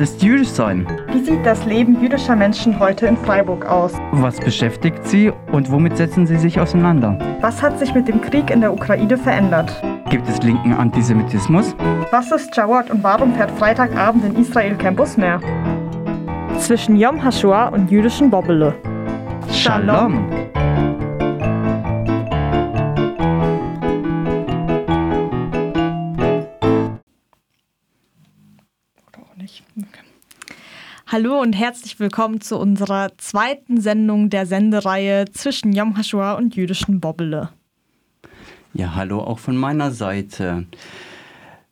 Was ist jüdisch sein? Wie sieht das Leben jüdischer Menschen heute in Freiburg aus? Was beschäftigt sie und womit setzen sie sich auseinander? Was hat sich mit dem Krieg in der Ukraine verändert? Gibt es linken Antisemitismus? Was ist Jawad und warum fährt Freitagabend in Israel kein Bus mehr? Zwischen Yom HaShoah und jüdischen Bobbele. Shalom. Hallo und herzlich willkommen zu unserer zweiten Sendung der Sendereihe zwischen Yom HaShoah und jüdischen Bobbele. Ja, hallo auch von meiner Seite.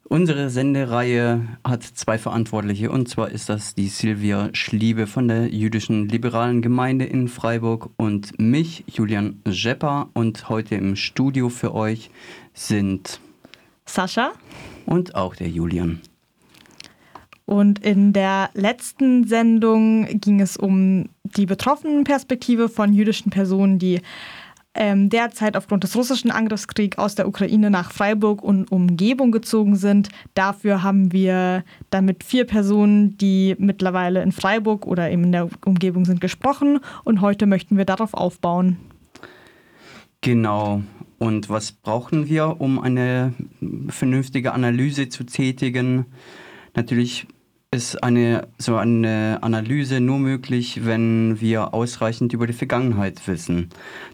Unsere Sendereihe hat zwei Verantwortliche und zwar ist das die Silvia Schliebe von der jüdischen liberalen Gemeinde in Freiburg und mich, Julian Schepper. Und heute im Studio für euch sind Sascha und auch der Julian. Und in der letzten Sendung ging es um die betroffenen Perspektive von jüdischen Personen, die ähm, derzeit aufgrund des russischen Angriffskriegs aus der Ukraine nach Freiburg und Umgebung gezogen sind. Dafür haben wir damit vier Personen, die mittlerweile in Freiburg oder eben in der Umgebung sind, gesprochen. Und heute möchten wir darauf aufbauen. Genau. Und was brauchen wir, um eine vernünftige Analyse zu tätigen? Natürlich ist eine so eine Analyse nur möglich, wenn wir ausreichend über die Vergangenheit wissen.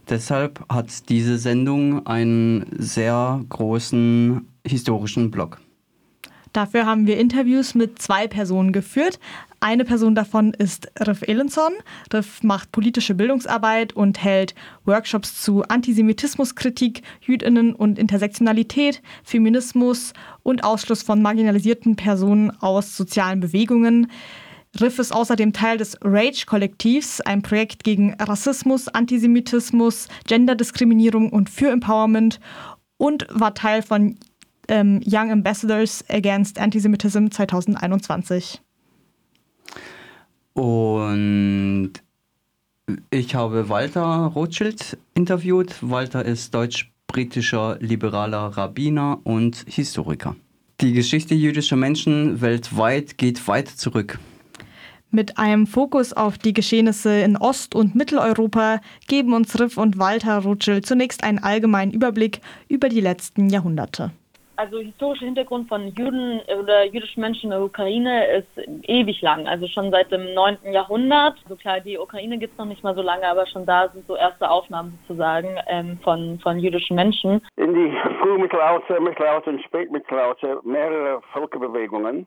Deshalb hat diese Sendung einen sehr großen historischen Block. Dafür haben wir Interviews mit zwei Personen geführt. Eine Person davon ist Riff Elenson. Riff macht politische Bildungsarbeit und hält Workshops zu Antisemitismuskritik, Jüdinnen und Intersektionalität, Feminismus und Ausschluss von marginalisierten Personen aus sozialen Bewegungen. Riff ist außerdem Teil des Rage-Kollektivs, ein Projekt gegen Rassismus, Antisemitismus, Genderdiskriminierung und für Empowerment und war Teil von ähm, Young Ambassadors Against Antisemitism 2021. Und ich habe Walter Rothschild interviewt. Walter ist deutsch-britischer liberaler Rabbiner und Historiker. Die Geschichte jüdischer Menschen weltweit geht weit zurück. Mit einem Fokus auf die Geschehnisse in Ost- und Mitteleuropa geben uns Riff und Walter Rothschild zunächst einen allgemeinen Überblick über die letzten Jahrhunderte also historischer Hintergrund von Juden oder jüdischen Menschen in der Ukraine ist ewig lang, also schon seit dem 9. Jahrhundert. So klar, die Ukraine gibt es noch nicht mal so lange, aber schon da sind so erste Aufnahmen sozusagen ähm, von, von jüdischen Menschen. In die Frühmittelalter, Mittelalter und Spätmittelalter mehrere Völkerbewegungen.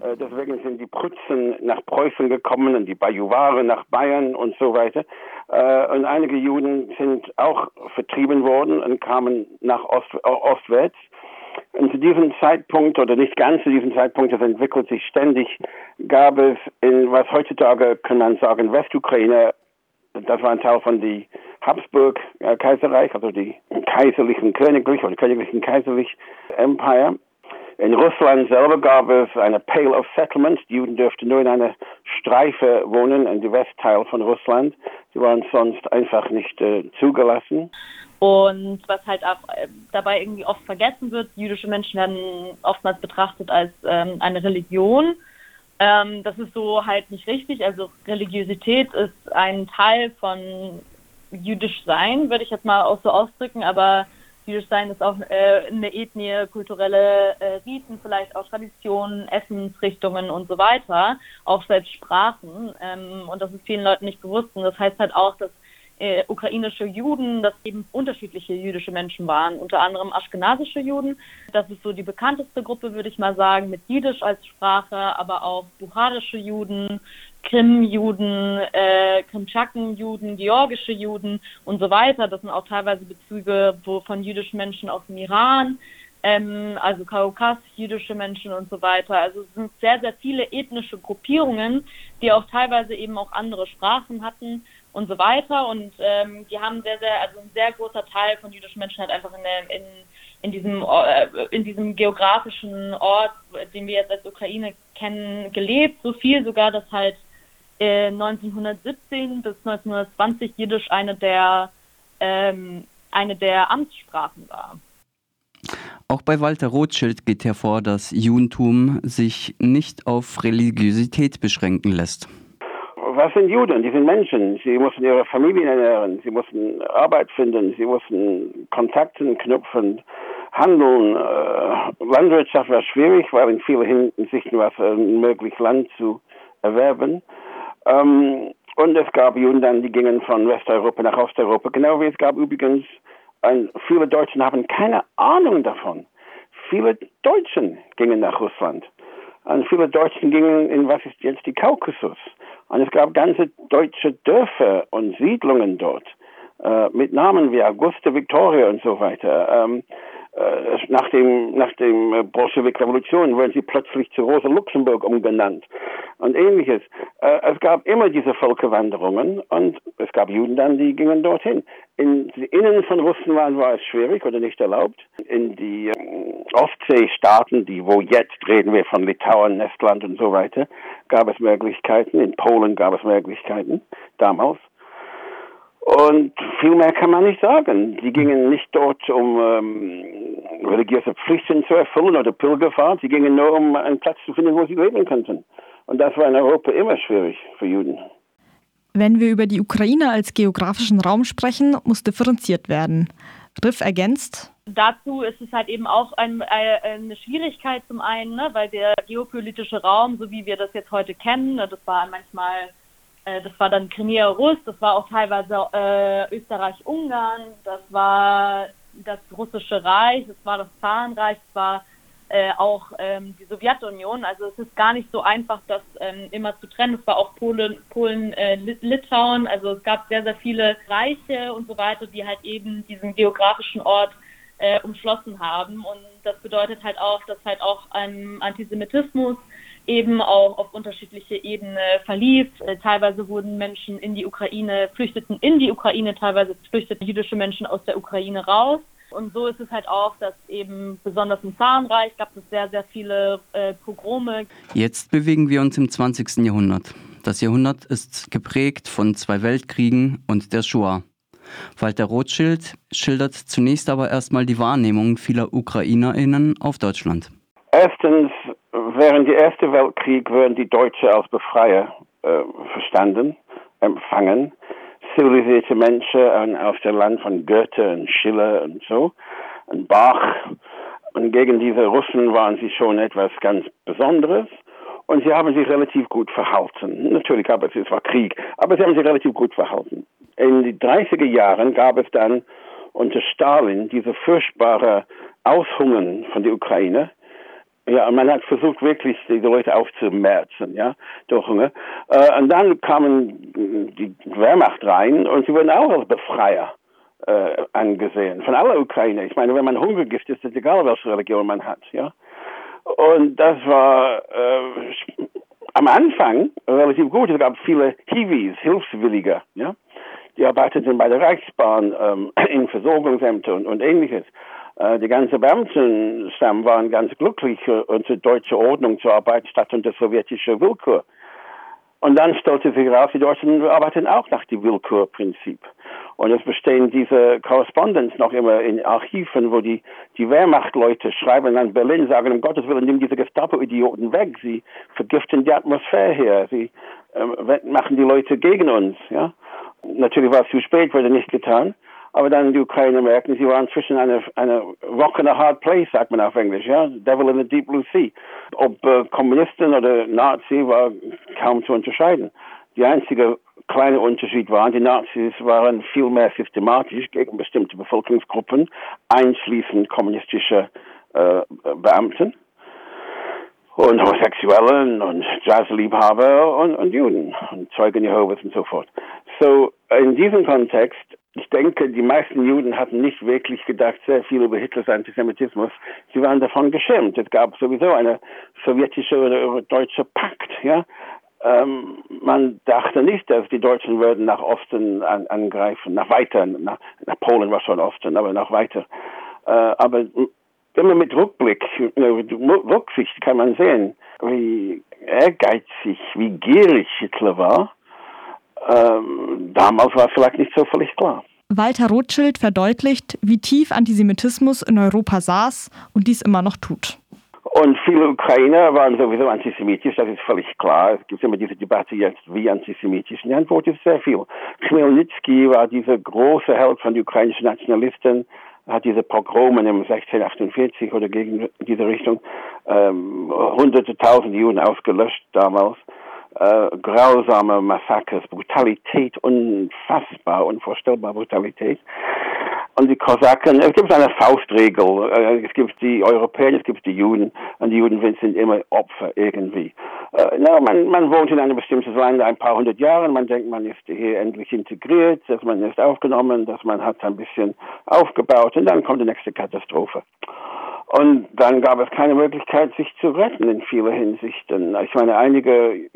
Äh, deswegen sind die Prutzen nach Preußen gekommen und die Bajuware nach Bayern und so weiter. Äh, und einige Juden sind auch vertrieben worden und kamen nach Ost, ostwärts. Und zu diesem Zeitpunkt, oder nicht ganz zu diesem Zeitpunkt, das entwickelt sich ständig, gab es in, was heutzutage, kann man sagen, Westukraine, das war ein Teil von die Habsburg-Kaiserreich, also die kaiserlichen Königlich oder königlichen kaiserlich Empire. In Russland selber gab es eine Pale of Settlement. Die Juden dürften nur in einer Streife wohnen, in die Westteil von Russland. Sie waren sonst einfach nicht äh, zugelassen. Und was halt auch äh, dabei irgendwie oft vergessen wird, jüdische Menschen werden oftmals betrachtet als ähm, eine Religion. Ähm, das ist so halt nicht richtig. Also Religiosität ist ein Teil von jüdisch sein, würde ich jetzt mal auch so ausdrücken, aber jüdisch sein ist auch äh, eine Ethnie, kulturelle äh, Riten, vielleicht auch Traditionen, Essensrichtungen und so weiter, auch selbst Sprachen. Ähm, und das ist vielen Leuten nicht bewusst. Und das heißt halt auch, dass äh, ukrainische Juden, dass eben unterschiedliche jüdische Menschen waren, unter anderem aschkenasische Juden. Das ist so die bekannteste Gruppe, würde ich mal sagen, mit Jiddisch als Sprache, aber auch bucharische Juden, Krim-Juden, äh, Krimtschaken-Juden, georgische Juden und so weiter. Das sind auch teilweise Bezüge wo, von jüdischen Menschen aus dem Iran, ähm, also Kaukas, jüdische Menschen und so weiter. Also es sind sehr, sehr viele ethnische Gruppierungen, die auch teilweise eben auch andere Sprachen hatten und so weiter. Und ähm, die haben sehr, sehr, also ein sehr großer Teil von jüdischen Menschen hat einfach in, in, in, diesem, äh, in diesem geografischen Ort, den wir jetzt als Ukraine kennen, gelebt. So viel sogar, dass halt äh, 1917 bis 1920 Jiddisch eine der, ähm, eine der Amtssprachen war. Auch bei Walter Rothschild geht hervor, dass Judentum sich nicht auf Religiosität beschränken lässt. Was sind Juden? Die sind Menschen. Sie mussten ihre Familien ernähren, sie mussten Arbeit finden, sie mussten Kontakte knüpfen, handeln. Äh, Landwirtschaft war schwierig, weil in vielen Hinsichten war es äh, möglich, Land zu erwerben. Ähm, und es gab Juden dann, die gingen von Westeuropa nach Osteuropa, genau wie es gab übrigens, ein, viele Deutschen haben keine Ahnung davon. Viele Deutschen gingen nach Russland. Und viele Deutschen gingen in was ist jetzt die Kaukasus. Und es gab ganze deutsche Dörfer und Siedlungen dort äh, mit Namen wie Auguste, Victoria und so weiter. Ähm, äh, nach dem, nach dem äh, Bolschewik-Revolution wurden sie plötzlich zu Rosa Luxemburg umgenannt und ähnliches. Äh, es gab immer diese Völkerwanderungen und es gab Juden dann, die gingen dorthin. In die Innen von Russland war es schwierig oder nicht erlaubt. In die Ostseestaaten, die wo jetzt reden wir von Litauen, Estland und so weiter, gab es Möglichkeiten. In Polen gab es Möglichkeiten damals. Und viel mehr kann man nicht sagen. Sie gingen nicht dort, um ähm, religiöse Pflichten zu erfüllen oder Pilgerfahrt. Sie gingen nur, um einen Platz zu finden, wo sie leben könnten. Und das war in Europa immer schwierig für Juden. Wenn wir über die Ukraine als geografischen Raum sprechen, muss differenziert werden. Riff ergänzt. Dazu ist es halt eben auch ein, äh, eine Schwierigkeit zum einen, ne, weil der geopolitische Raum, so wie wir das jetzt heute kennen, das war manchmal das war dann Crimea Russ, das war auch teilweise äh, Österreich-Ungarn, das war das russische Reich, das war das Zarenreich, das war äh, auch ähm, die Sowjetunion. Also es ist gar nicht so einfach, das ähm, immer zu trennen. Es war auch Polen, Polen äh, Litauen. Also es gab sehr, sehr viele Reiche und so weiter, die halt eben diesen geografischen Ort äh, umschlossen haben. Und das bedeutet halt auch, dass halt auch ein Antisemitismus eben auch auf unterschiedliche Ebenen verlief. Äh, teilweise wurden Menschen in die Ukraine, flüchteten in die Ukraine, teilweise flüchteten jüdische Menschen aus der Ukraine raus. Und so ist es halt auch, dass eben besonders im Zarenreich gab es sehr, sehr viele äh, Pogrome. Jetzt bewegen wir uns im 20. Jahrhundert. Das Jahrhundert ist geprägt von zwei Weltkriegen und der Shoah. Walter Rothschild schildert zunächst aber erstmal die Wahrnehmung vieler UkrainerInnen auf Deutschland. Erstens während der Erste Weltkrieg wurden die Deutschen als Befreier äh, verstanden, empfangen. Zivilisierte Menschen aus dem Land von Goethe und Schiller und so, und Bach. Und gegen diese Russen waren sie schon etwas ganz Besonderes. Und sie haben sich relativ gut verhalten. Natürlich gab es, es war Krieg, aber sie haben sich relativ gut verhalten. In den 30er Jahren gab es dann unter Stalin diese furchtbare Aushungern von der Ukraine ja, man hat versucht wirklich die Leute aufzumerzen, ja, durch Hunger. Äh, und dann kamen die Wehrmacht rein und sie wurden auch als Befreier äh, angesehen von aller Ukraine. Ich meine, wenn man Hunger gibt, ist es egal, welche Religion man hat, ja. Und das war äh, am Anfang relativ gut. Es gab viele Hiwis, Hilfswillige, ja. Die arbeiteten bei der Reichsbahn ähm, in Versorgungsämtern und, und ähnliches. Äh, die ganze Beamtenstamm waren ganz glücklich, unsere deutsche Ordnung zu arbeiten statt unter sowjetischer Willkür. Und dann stellte sich heraus, die Deutschen arbeiten auch nach dem Willkürprinzip. Und es bestehen diese Korrespondenz noch immer in Archiven, wo die, die Wehrmachtleute schreiben an Berlin, sagen, um Gottes Willen, nimm diese Gestapo-Idioten weg. Sie vergiften die Atmosphäre hier. Sie äh, machen die Leute gegen uns. Ja? Natürlich war es zu spät, wurde nicht getan. Aber dann die Ukraine merken, sie waren zwischen einer, einer rock and a hard place, sagt man auf Englisch, ja, Devil in the Deep Blue Sea. Ob äh, Kommunisten oder Nazi war kaum zu unterscheiden. Die einzige kleine Unterschied war, die Nazis waren viel mehr systematisch gegen bestimmte Bevölkerungsgruppen, einschließend kommunistische äh, Beamten und Homosexuellen und Jazzliebhaber und, und Juden und Zeugen Jehovas und so fort. So, in diesem Kontext ich denke, die meisten Juden hatten nicht wirklich gedacht sehr viel über Hitlers Antisemitismus. Sie waren davon geschämt. Es gab sowieso eine sowjetische oder deutsche Pakt, ja. Ähm, man dachte nicht, dass die Deutschen würden nach Osten an, angreifen, nach weiter, nach, nach, Polen war schon Osten, aber nach weiter. Äh, aber immer mit Rückblick, Rücksicht kann man sehen, wie ehrgeizig, wie gierig Hitler war damals war es vielleicht nicht so völlig klar. Walter Rothschild verdeutlicht, wie tief Antisemitismus in Europa saß und dies immer noch tut. Und viele Ukrainer waren sowieso antisemitisch, das ist völlig klar. Es gibt immer diese Debatte jetzt, wie antisemitisch. Die Antwort ist sehr viel. Khmelnytsky war dieser große Held von den ukrainischen Nationalisten, hat diese Pogrome im 1648 oder gegen diese Richtung ähm, hunderte tausend Juden ausgelöscht damals. Äh, grausame Massakers, Brutalität, unfassbar, unvorstellbar Brutalität. Und die Kosaken, es gibt eine Faustregel. Äh, es gibt die Europäer, es gibt die Juden. Und die Juden sind immer Opfer irgendwie. Äh, na, man, man wohnt in einem bestimmten Land ein paar hundert Jahre. Man denkt, man ist hier endlich integriert, dass man ist aufgenommen, dass man hat ein bisschen aufgebaut. Und dann kommt die nächste Katastrophe. Und dann gab es keine Möglichkeit, sich zu retten in vieler Hinsichten. Ich meine, einige,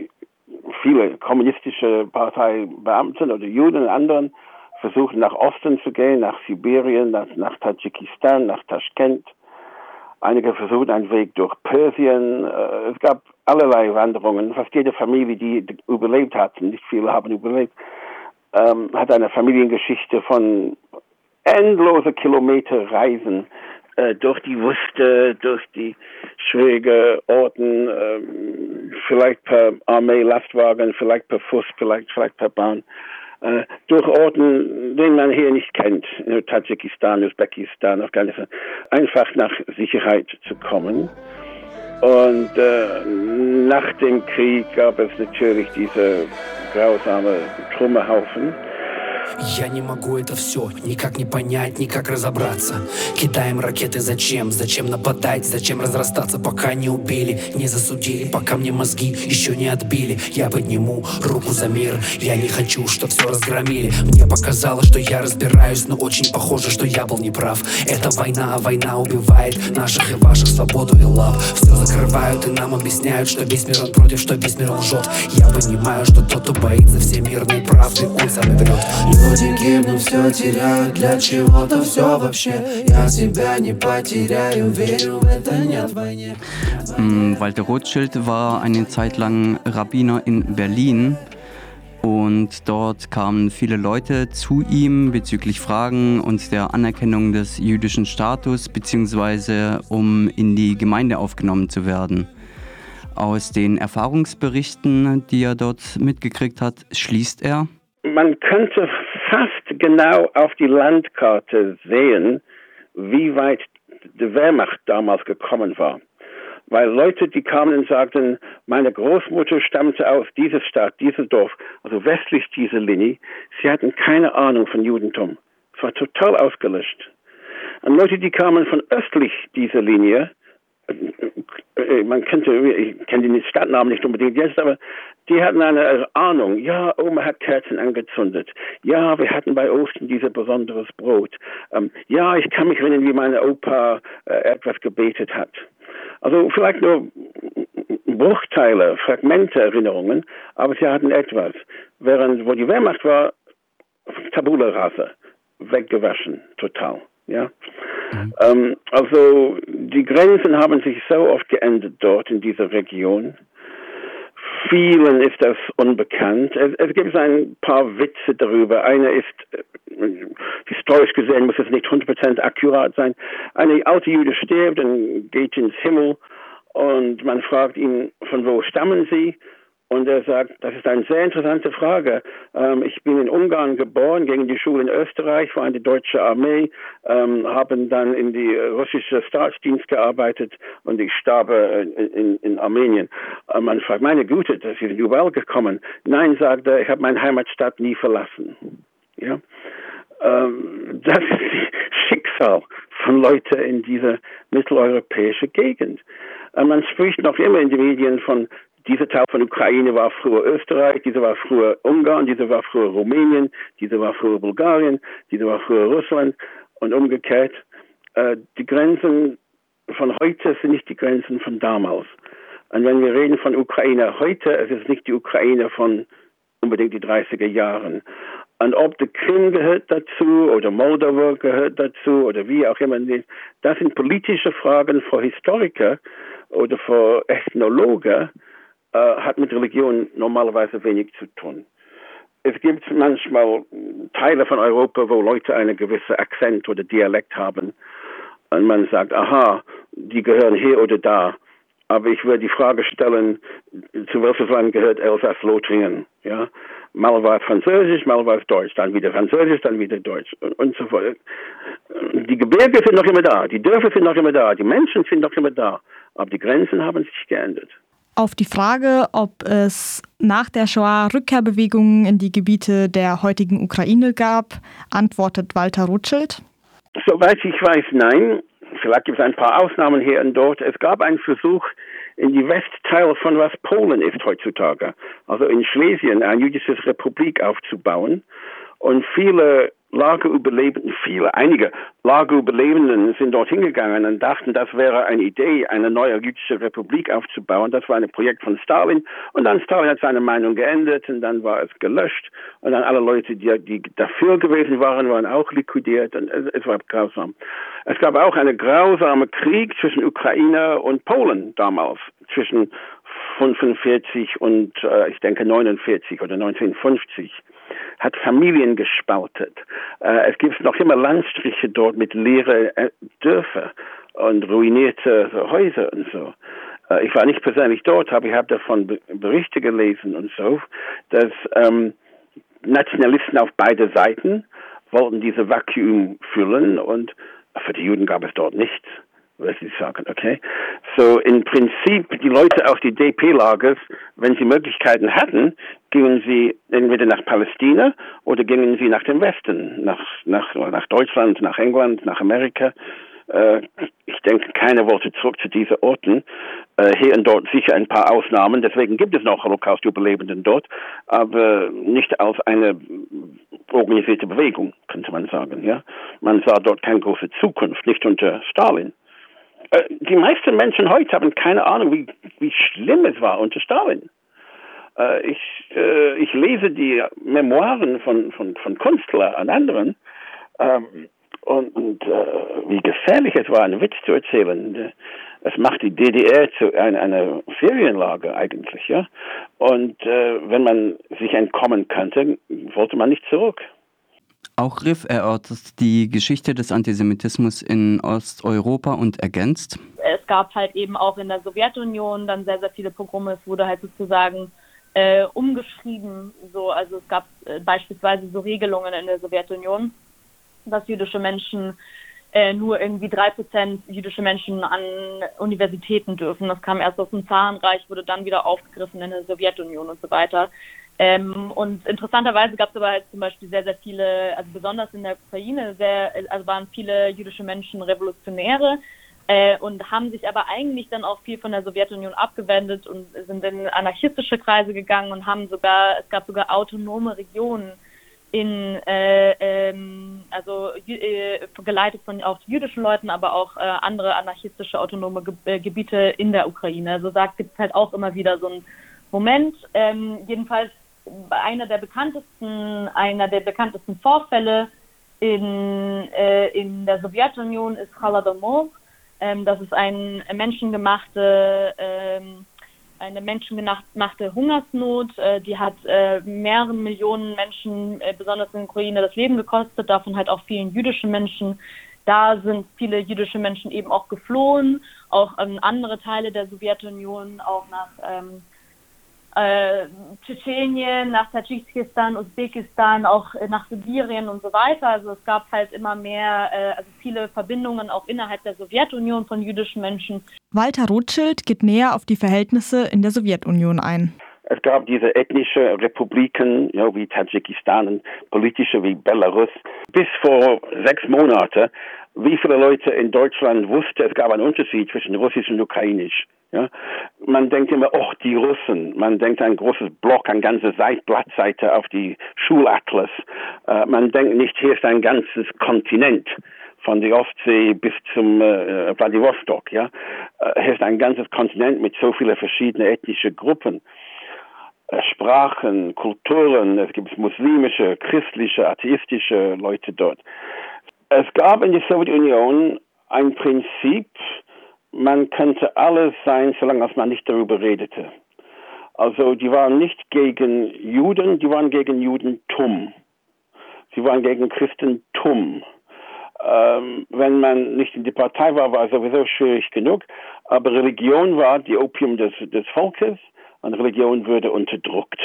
viele kommunistische Parteibeamten oder Juden und anderen versuchen nach Osten zu gehen, nach Sibirien, nach, nach Tadschikistan, nach Taschkent. Einige versuchen einen Weg durch Persien. Äh, es gab allerlei Wanderungen. Fast jede Familie, die überlebt hat, nicht viele haben überlebt, ähm, hat eine Familiengeschichte von endloser Kilometer Reisen äh, durch die Wüste, durch die schwierigen Orten, äh, vielleicht per Armee-Lastwagen, vielleicht per Fuß, vielleicht, vielleicht per Bahn äh, durch Orten, den man hier nicht kennt, Tadschikistan, Usbekistan, Afghanistan, einfach nach Sicherheit zu kommen. Und äh, nach dem Krieg gab es natürlich diese grausame Trümmerhaufen. Я не могу это все никак не понять, никак разобраться. Кидаем ракеты зачем? Зачем нападать? Зачем разрастаться, пока не убили, не засудили Пока мне мозги еще не отбили. Я подниму руку за мир Я не хочу, что все разгромили. Мне показалось, что я разбираюсь Но очень похоже, что я был неправ. Это война, а война убивает Наших и ваших свободу и лав Все закрывают и нам объясняют Что весь мир он против, что весь мир лжет Я понимаю, что тот, кто боится все мирные правды Он сам врет Люди гибнут, все теряют Для чего-то все вообще Я себя не потеряю Верю в это нет войне Walter Rothschild war eine Zeit lang Rabbiner in Berlin und dort kamen viele Leute zu ihm bezüglich Fragen und der Anerkennung des jüdischen Status beziehungsweise um in die Gemeinde aufgenommen zu werden. Aus den Erfahrungsberichten, die er dort mitgekriegt hat, schließt er. Man könnte fast genau auf die Landkarte sehen, wie weit die Wehrmacht damals gekommen war. Weil Leute, die kamen und sagten, meine Großmutter stammte aus dieser Stadt, dieses Dorf, also westlich dieser Linie, sie hatten keine Ahnung von Judentum. Es war total ausgelöscht. Und Leute, die kamen von östlich dieser Linie, man könnte, ich kenne die Stadtnamen nicht unbedingt jetzt, aber die hatten eine Ahnung. Ja, Oma hat Kerzen angezündet. Ja, wir hatten bei Osten dieses besonderes Brot. Ähm, ja, ich kann mich erinnern, wie meine Opa äh, etwas gebetet hat. Also vielleicht nur Bruchteile, Fragmente, Erinnerungen, aber sie hatten etwas. Während, wo die Wehrmacht war, Tabula rasa, weggewaschen, total. Ja. Mhm. Ähm, also die Grenzen haben sich so oft geändert dort in dieser Region. Vielen ist das unbekannt. Es, es gibt ein paar Witze darüber. Einer ist, äh, historisch gesehen muss es nicht 100% akkurat sein. Eine alte Jude stirbt und geht ins Himmel und man fragt ihn, von wo stammen Sie? Und er sagt, das ist eine sehr interessante Frage. Ähm, ich bin in Ungarn geboren, gegen die Schule in Österreich, war in die deutsche Armee, ähm, haben dann in die russische Staatsdienst gearbeitet und ich starb in, in, in Armenien. Äh, man fragt, meine Güte, Sie sind überall gekommen. Nein, sagt er, ich habe meine Heimatstadt nie verlassen. Ja? Ähm, das ist das Schicksal von Leuten in dieser mitteleuropäischen Gegend. Äh, man spricht noch immer in den Medien von dieser Teil von Ukraine war früher Österreich, dieser war früher Ungarn, dieser war früher Rumänien, dieser war früher Bulgarien, dieser war früher Russland und umgekehrt. Äh, die Grenzen von heute sind nicht die Grenzen von damals. Und wenn wir reden von Ukraine heute, es ist nicht die Ukraine von unbedingt die 30er Jahren. Und ob der Krim gehört dazu oder Moldau gehört dazu oder wie auch immer, das sind politische Fragen für Historiker oder für Ethnologen, äh, hat mit Religion normalerweise wenig zu tun. es gibt manchmal Teile von Europa, wo Leute einen gewissen Akzent oder Dialekt haben. Und man sagt, aha, die gehören hier oder da. Aber ich würde die Frage stellen, zu welches Land gehört Elsass-Lothringen? Ja? Mal war es Französisch, mal war es Deutsch, dann wieder Französisch, dann wieder Deutsch und, und so fort. Die Gebirge sind noch immer da, die Dörfer sind noch immer da, die Menschen sind noch immer da, aber die Grenzen haben sich geändert. Auf die Frage, ob es nach der Shoah Rückkehrbewegungen in die Gebiete der heutigen Ukraine gab, antwortet Walter Rothschild. Soweit ich weiß, nein. Vielleicht gibt es ein paar Ausnahmen hier und dort. Es gab einen Versuch, in die Westteil von was Polen ist heutzutage, also in Schlesien, eine jüdische Republik aufzubauen. Und viele Lagerüberlebenden, viele, einige Lagerüberlebenden sind dort hingegangen und dachten, das wäre eine Idee, eine neue jüdische Republik aufzubauen. Das war ein Projekt von Stalin. Und dann Stalin hat seine Meinung geändert und dann war es gelöscht. Und dann alle Leute, die, die dafür gewesen waren, waren auch liquidiert und es, es war grausam. Es gab auch einen grausamen Krieg zwischen Ukraine und Polen damals, zwischen 45 und äh, ich denke 49 oder 1950 hat Familien gespaltet. Äh, es gibt noch immer Landstriche dort mit leeren äh, Dörfer und ruinierte Häuser und so. Äh, ich war nicht persönlich dort, aber ich habe davon Berichte gelesen und so, dass ähm, Nationalisten auf beide Seiten wollten diese Vakuum füllen und für die Juden gab es dort nichts was Sie sagen, okay? So, im Prinzip, die Leute aus die DP-Lagers, wenn sie Möglichkeiten hatten, gingen sie entweder nach Palästina oder gingen sie nach dem Westen, nach, nach, nach Deutschland, nach England, nach Amerika. Äh, ich denke, keiner wollte zurück zu diesen Orten. Äh, hier und dort sicher ein paar Ausnahmen, deswegen gibt es noch Holocaust-Überlebenden dort, aber nicht als eine organisierte Bewegung, könnte man sagen. Ja, Man sah dort keine große Zukunft, nicht unter Stalin. Äh, die meisten Menschen heute haben keine Ahnung, wie, wie schlimm es war unter Stalin. Äh, ich, äh, ich lese die Memoiren von, von, von Künstlern und anderen ähm, und, und wie gefährlich es war, einen Witz zu erzählen. Es macht die DDR zu einer, einer Ferienlager eigentlich, ja. Und wenn man sich entkommen könnte, wollte man nicht zurück. Auch Riff erörtert die Geschichte des Antisemitismus in Osteuropa und ergänzt. Es gab halt eben auch in der Sowjetunion dann sehr, sehr viele Pogrome. Es wurde halt sozusagen äh, umgeschrieben. So, also es gab äh, beispielsweise so Regelungen in der Sowjetunion, dass jüdische Menschen äh, nur irgendwie drei Prozent jüdische Menschen an Universitäten dürfen. Das kam erst aus dem Zarenreich, wurde dann wieder aufgegriffen in der Sowjetunion und so weiter. Ähm, und interessanterweise gab es aber halt zum Beispiel sehr, sehr viele, also besonders in der Ukraine, sehr, also waren viele jüdische Menschen Revolutionäre äh, und haben sich aber eigentlich dann auch viel von der Sowjetunion abgewendet und sind in anarchistische Kreise gegangen und haben sogar, es gab sogar autonome Regionen in, äh, ähm, also äh, geleitet von auch jüdischen Leuten, aber auch äh, andere anarchistische autonome Ge äh, Gebiete in der Ukraine. Also sagt, es halt auch immer wieder so einen Moment. Ähm, jedenfalls einer der bekanntesten, einer der bekanntesten Vorfälle in, äh, in der Sowjetunion ist Holodomor. Ähm, das ist ein menschengemachte, ähm, eine menschengemachte Hungersnot. Äh, die hat äh, mehrere Millionen Menschen, äh, besonders in der Ukraine, das Leben gekostet, davon halt auch vielen jüdischen Menschen. Da sind viele jüdische Menschen eben auch geflohen, auch in andere Teile der Sowjetunion, auch nach ähm, äh, Tschetschenien, nach Tadschikistan, Usbekistan, auch nach Sibirien und so weiter. Also es gab halt immer mehr, äh, also viele Verbindungen auch innerhalb der Sowjetunion von jüdischen Menschen. Walter Rothschild geht näher auf die Verhältnisse in der Sowjetunion ein. Es gab diese ethnische Republiken, ja, wie Tadschikistan und politische wie Belarus. Bis vor sechs Monaten, wie viele Leute in Deutschland wussten, es gab einen Unterschied zwischen Russisch und Ukrainisch. Ja? Man denkt immer, oh, die Russen. Man denkt ein großes Block, eine ganze Seite, Blattseite auf die Schulatlas. Äh, man denkt nicht, hier ist ein ganzes Kontinent von der Ostsee bis zum äh, Vladivostok. Ja? Äh, hier ist ein ganzes Kontinent mit so vielen verschiedenen ethnischen Gruppen. Äh, Sprachen, Kulturen, es gibt muslimische, christliche, atheistische Leute dort. Es gab in der Sowjetunion ein Prinzip, man könnte alles sein, solange man nicht darüber redete. Also die waren nicht gegen Juden, die waren gegen Judentum. Sie waren gegen Christentum. Ähm, wenn man nicht in die Partei war, war es sowieso schwierig genug. Aber Religion war die Opium des, des Volkes und Religion wurde unterdrückt.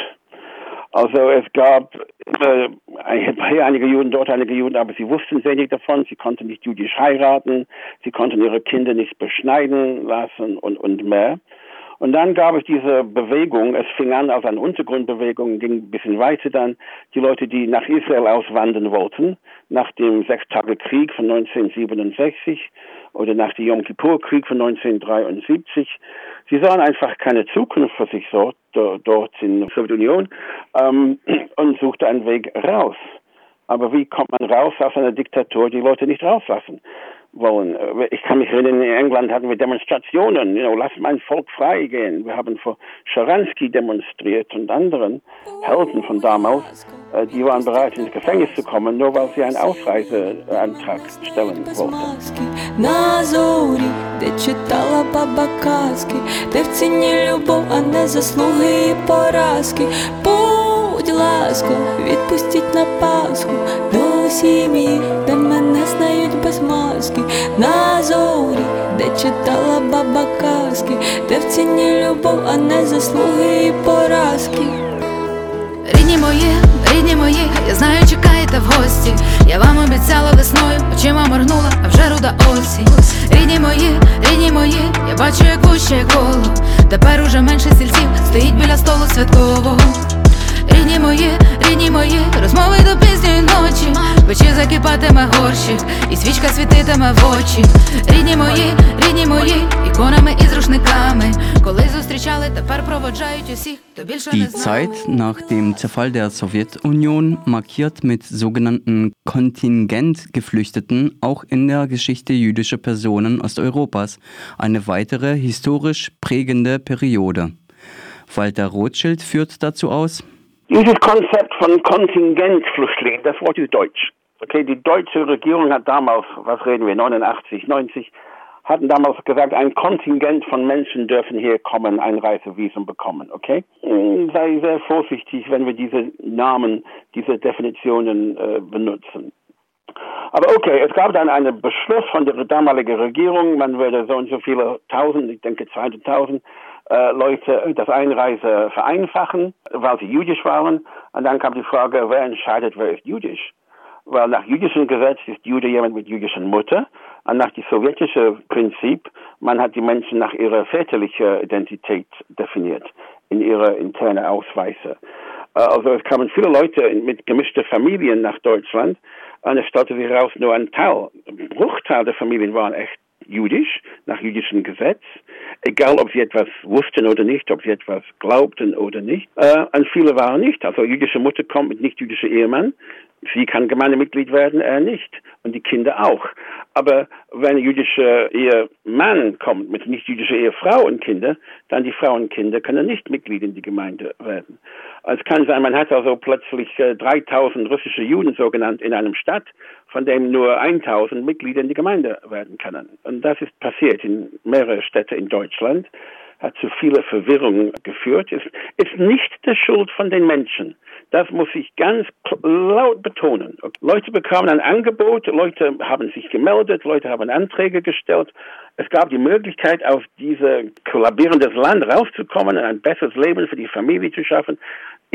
Also es gab äh, einige Juden, dort einige Juden, aber sie wussten wenig davon. Sie konnten nicht jüdisch heiraten, sie konnten ihre Kinder nicht beschneiden lassen und, und mehr. Und dann gab es diese Bewegung, es fing an als eine Untergrundbewegung, ging ein bisschen weiter dann, die Leute, die nach Israel auswandern wollten, nach dem Sechstagekrieg von 1967 oder nach dem Yom Kippur-Krieg von 1973. Sie sahen einfach keine Zukunft für sich dort, dort in der Sowjetunion ähm, und suchte einen Weg raus. Aber wie kommt man raus aus einer Diktatur, die Leute nicht rauslassen? wollen. Ich kann mich erinnern, in England hatten wir Demonstrationen, you know, lass mein Volk freigehen. Wir haben vor Sharansky demonstriert und anderen Helden von damals, äh, die waren bereit, ins Gefängnis zu kommen, nur weil sie einen Ausreiseantrag stellen wollten. Ласка, відпустіть на Пасху до сім'ї, де мене знають без маски, на зорі, де читала баба казки, де в ціні любов, а не заслуги і поразки. Рідні мої, рідні мої, я знаю, чекаєте в гості. Я вам обіцяла весною, очима моргнула, а вже руда осінь. Рідні мої, рідні мої, я бачу, як вущає коло. Тепер уже менше сільців стоїть біля столу святкового. Рідні мої, рідні мої, розмови до пізньої ночі, печі закипатиме горщик, і свічка світитиме в очі. Rідні мої, рідні мої, іконами і з рушниками. Коли зустрічали, тепер проводжають усіх, то більше Die Zeit nach dem Zerfall der Sowjetunion markiert mit sogenannten Kontingentgeflüchteten auch in der Geschichte jüdischer Personen Osteuropas eine weitere historisch prägende Periode. Walter Rothschild führt dazu aus, dieses Konzept von Kontingentflüchtlingen, das Wort ist deutsch. Okay, die deutsche Regierung hat damals, was reden wir, 89, 90, hatten damals gesagt, ein Kontingent von Menschen dürfen hier kommen, Einreisevisum bekommen, okay? Hm, sei sehr vorsichtig, wenn wir diese Namen, diese Definitionen äh, benutzen. Aber okay, es gab dann einen Beschluss von der damaligen Regierung, man würde so und so viele tausend, ich denke 200.000 äh, Leute das Einreise vereinfachen, weil sie jüdisch waren. Und dann kam die Frage, wer entscheidet, wer ist jüdisch? Weil nach jüdischem Gesetz ist Jude jemand mit jüdischer Mutter. Und nach dem sowjetischen Prinzip, man hat die Menschen nach ihrer väterlichen Identität definiert, in ihre interne Ausweise. Äh, also es kamen viele Leute mit gemischten Familien nach Deutschland und es stellte sich heraus, nur ein Teil, ein Bruchteil der Familien waren echt jüdisch, nach jüdischem Gesetz, egal ob sie etwas wussten oder nicht, ob sie etwas glaubten oder nicht. Äh, und viele waren nicht. Also jüdische Mutter kommt mit nicht jüdischer Ehemann, sie kann Gemeindemitglied werden, er nicht. Und die Kinder auch. Aber wenn ein jüdischer Ehemann kommt mit nicht jüdischer Ehefrau und Kinder, dann die Frauen und Kinder können nicht Mitglied in die Gemeinde werden. Es kann sein, man hat also plötzlich äh, 3000 russische Juden so genannt in einem Stadt, von dem nur 1000 Mitglieder in die Gemeinde werden können. Und das ist passiert in mehreren Städten in Deutschland, hat zu vieler Verwirrung geführt, ist, ist nicht der Schuld von den Menschen. Das muss ich ganz laut betonen. Leute bekamen ein Angebot, Leute haben sich gemeldet, Leute haben Anträge gestellt. Es gab die Möglichkeit, aus diesem kollabierendes Land rauszukommen und ein besseres Leben für die Familie zu schaffen.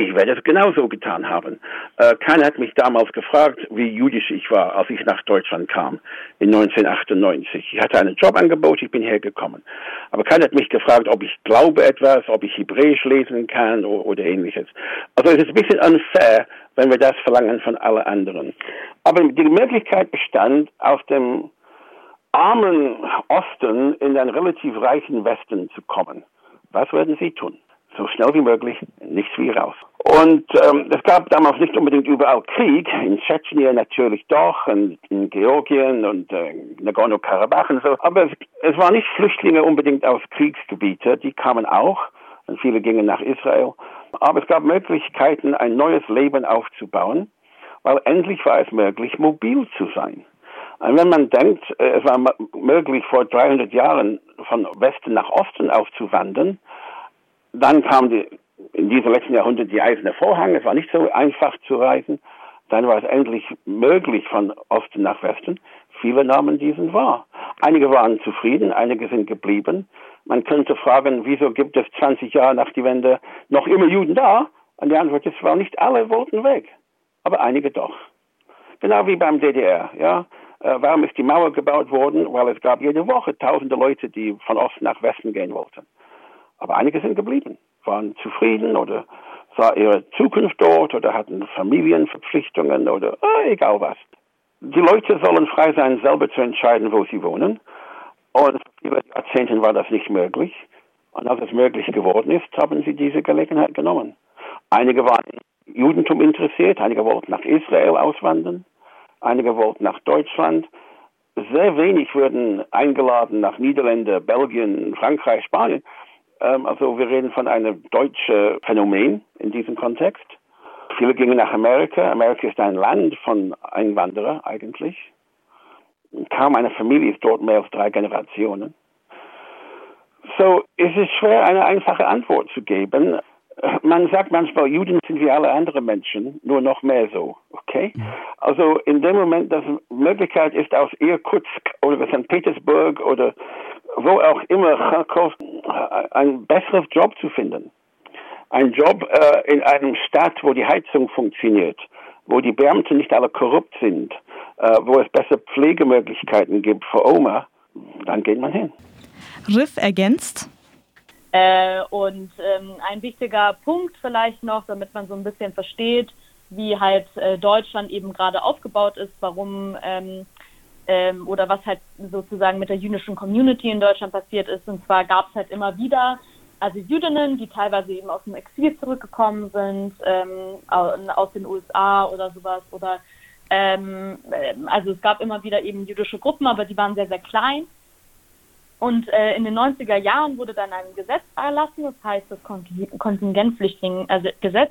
Ich werde es genauso getan haben. Äh, keiner hat mich damals gefragt, wie jüdisch ich war, als ich nach Deutschland kam in 1998. Ich hatte ein Jobangebot, ich bin hergekommen. Aber keiner hat mich gefragt, ob ich glaube etwas, ob ich Hebräisch lesen kann oder, oder ähnliches. Also es ist ein bisschen unfair, wenn wir das verlangen von allen anderen. Aber die Möglichkeit bestand, aus dem armen Osten in den relativ reichen Westen zu kommen. Was werden Sie tun? so schnell wie möglich, nichts wie raus. Und ähm, es gab damals nicht unbedingt überall Krieg, in Tschetschenien natürlich doch, und in Georgien und äh, Nagorno-Karabach und so, aber es, es waren nicht Flüchtlinge unbedingt aus Kriegsgebieten, die kamen auch, und viele gingen nach Israel, aber es gab Möglichkeiten, ein neues Leben aufzubauen, weil endlich war es möglich, mobil zu sein. Und wenn man denkt, äh, es war möglich vor 300 Jahren von Westen nach Osten aufzuwandern, dann kam die in diesem letzten Jahrhundert die eiserne Vorhang. Es war nicht so einfach zu reisen. Dann war es endlich möglich von Osten nach Westen. Viele nahmen diesen wahr. Einige waren zufrieden, einige sind geblieben. Man könnte fragen, wieso gibt es 20 Jahre nach die Wende noch immer Juden da? Und die Antwort ist, weil nicht alle wollten weg, aber einige doch. Genau wie beim DDR, ja. Äh, warum ist die Mauer gebaut worden? Weil es gab jede Woche tausende Leute, die von Osten nach Westen gehen wollten. Aber einige sind geblieben, waren zufrieden oder sah ihre Zukunft dort oder hatten Familienverpflichtungen oder äh, egal was. Die Leute sollen frei sein, selber zu entscheiden, wo sie wohnen. Und über Jahrzehnte war das nicht möglich. Und als es möglich geworden ist, haben sie diese Gelegenheit genommen. Einige waren Judentum interessiert, einige wollten nach Israel auswandern, einige wollten nach Deutschland. Sehr wenig wurden eingeladen nach Niederlande, Belgien, Frankreich, Spanien. Ähm, also wir reden von einem deutschen Phänomen in diesem Kontext. Viele gingen nach Amerika. Amerika ist ein Land von Einwanderern eigentlich. Kaum eine Familie ist dort mehr als drei Generationen. So, es ist schwer, eine einfache Antwort zu geben. Man sagt manchmal, Juden sind wie alle anderen Menschen, nur noch mehr so, okay? Also in dem Moment, dass Möglichkeit ist, aus Irkutsk oder St. Petersburg oder wo auch immer, Kharkov, einen besseren Job zu finden. Ein Job äh, in einem Stadt, wo die Heizung funktioniert, wo die Beamten nicht alle korrupt sind, äh, wo es bessere Pflegemöglichkeiten gibt für Oma, dann geht man hin. Riff ergänzt. Äh, und ähm, ein wichtiger Punkt vielleicht noch, damit man so ein bisschen versteht, wie halt äh, Deutschland eben gerade aufgebaut ist, warum ähm, ähm, oder was halt sozusagen mit der jüdischen Community in Deutschland passiert ist. Und zwar gab es halt immer wieder also Jüdinnen, die teilweise eben aus dem Exil zurückgekommen sind, ähm, aus den USA oder sowas. Oder ähm, also es gab immer wieder eben jüdische Gruppen, aber die waren sehr, sehr klein. Und äh, in den 90er Jahren wurde dann ein Gesetz erlassen, das heißt das Kontingentflüchtling-Gesetz. Also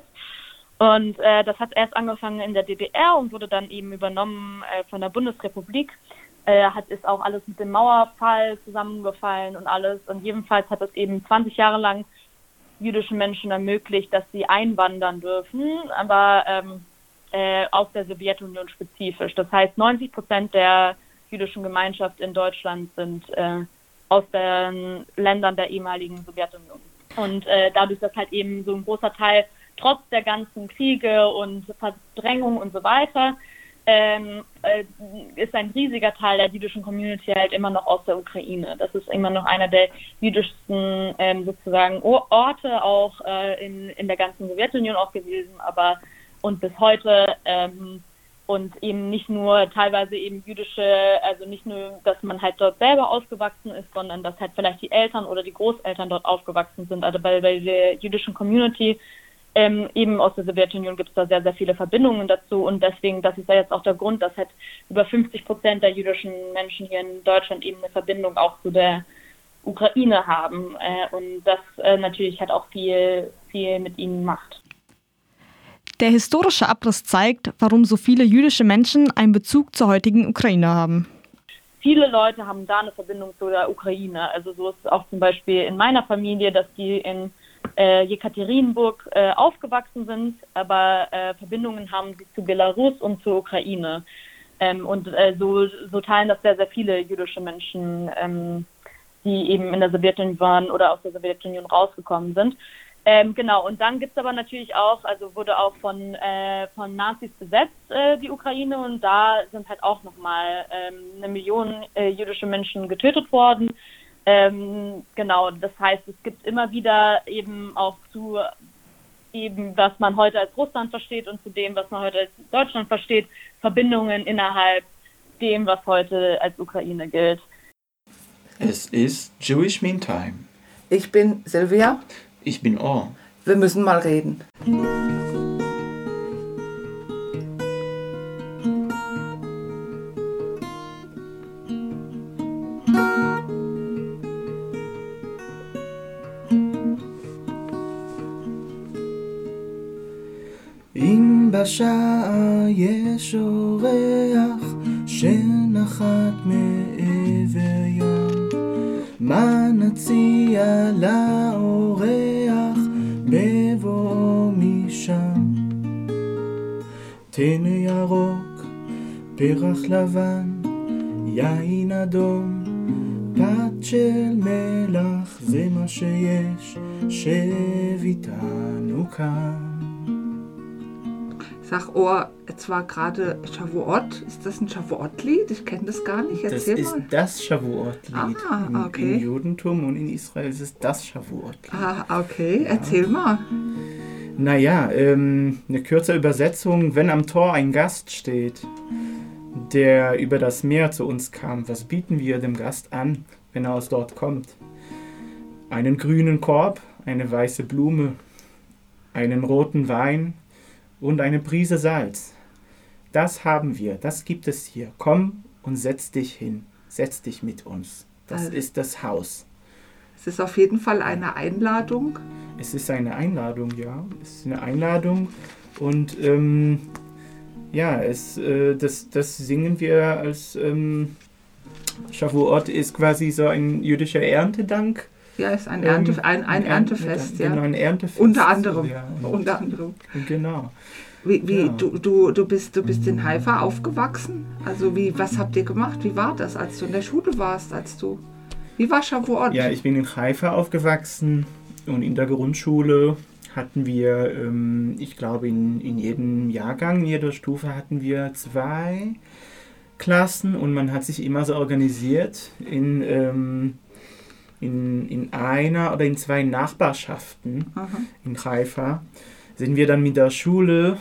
und äh, das hat erst angefangen in der DDR und wurde dann eben übernommen äh, von der Bundesrepublik. Äh, hat ist auch alles mit dem Mauerfall zusammengefallen und alles. Und jedenfalls hat es eben 20 Jahre lang jüdischen Menschen ermöglicht, dass sie einwandern dürfen, aber ähm, äh, aus der Sowjetunion spezifisch. Das heißt, 90 Prozent der jüdischen Gemeinschaft in Deutschland sind äh, aus den Ländern der ehemaligen Sowjetunion. Und äh, dadurch, dass halt eben so ein großer Teil trotz der ganzen Kriege und Verdrängung und so weiter, ähm, äh, ist ein riesiger Teil der jüdischen Community halt immer noch aus der Ukraine. Das ist immer noch einer der jüdischsten ähm, sozusagen Orte auch äh, in, in der ganzen Sowjetunion auch gewesen, aber und bis heute ähm, und eben nicht nur teilweise eben jüdische, also nicht nur, dass man halt dort selber ausgewachsen ist, sondern dass halt vielleicht die Eltern oder die Großeltern dort aufgewachsen sind. Also bei, bei der jüdischen Community ähm, eben aus der Sowjetunion gibt es da sehr, sehr viele Verbindungen dazu und deswegen, das ist ja jetzt auch der Grund, dass halt über 50 Prozent der jüdischen Menschen hier in Deutschland eben eine Verbindung auch zu der Ukraine haben äh, und das äh, natürlich halt auch viel, viel mit ihnen macht. Der historische Abriss zeigt, warum so viele jüdische Menschen einen Bezug zur heutigen Ukraine haben. Viele Leute haben da eine Verbindung zu der Ukraine. Also so ist es auch zum Beispiel in meiner Familie, dass die in äh, Jekaterinburg äh, aufgewachsen sind, aber äh, Verbindungen haben sie zu Belarus und zur Ukraine. Ähm, und äh, so, so teilen das sehr, sehr viele jüdische Menschen, ähm, die eben in der Sowjetunion waren oder aus der Sowjetunion rausgekommen sind. Ähm, genau, und dann gibt es aber natürlich auch, also wurde auch von, äh, von Nazis besetzt, äh, die Ukraine, und da sind halt auch nochmal ähm, eine Million jüdische Menschen getötet worden. Ähm, genau, das heißt, es gibt immer wieder eben auch zu eben, was man heute als Russland versteht und zu dem, was man heute als Deutschland versteht, Verbindungen innerhalb dem, was heute als Ukraine gilt. Es ist Jewish Meantime. Ich bin Silvia. Ich bin Or. Wir müssen mal reden. לשער יש אורח שנחת מעבר יום. מה נציע לאורח בבואו משם? תן ירוק, פרח לבן, יין אדום, פת של מלח, זה מה שיש, שב איתנו כאן. Sag, oh, es war gerade Shavuot. Ist das ein Shavuot-Lied? Ich kenne das gar nicht. Das Erzähl ist mal. das Shavuot-Lied. Ah, okay. Im, Judentum und in Israel ist es das Shavuot-Lied. Ah, okay. Erzähl mal. Naja, ähm, eine kurze Übersetzung. Wenn am Tor ein Gast steht, der über das Meer zu uns kam, was bieten wir dem Gast an, wenn er aus dort kommt? Einen grünen Korb, eine weiße Blume, einen roten Wein und eine Prise Salz. Das haben wir, das gibt es hier. Komm und setz dich hin, setz dich mit uns. Das Also- ist das Haus. Es ist auf jeden Fall eine Einladung. Es ist eine Einladung, ja. Es ist eine Einladung und ähm, ja, es, äh, das, das singen wir als ähm, Shavuot ist quasi so ein jüdischer Erntedank. Ja, ist ein, Ähm, Ernte, ein, ein Erntefest, ja. Genau, ein Erntefest. Unter anderem. Ja, Unter anderem. Genau. Wie, wie Ja. du, du, du, bist, du bist in Haifa aufgewachsen? Also wie, was habt ihr gemacht? Wie war das, als du in der Schule warst? Als du, wie war Shavuot? Ja, ich bin in Haifa aufgewachsen und in der Grundschule hatten wir, ähm, ich glaube, in, in jedem Jahrgang, in jeder Stufe hatten wir zwei Klassen und man hat sich immer so organisiert in, ähm, in, in einer oder in zwei Nachbarschaften Aha. in Haifa. Sind wir dann mit der Schule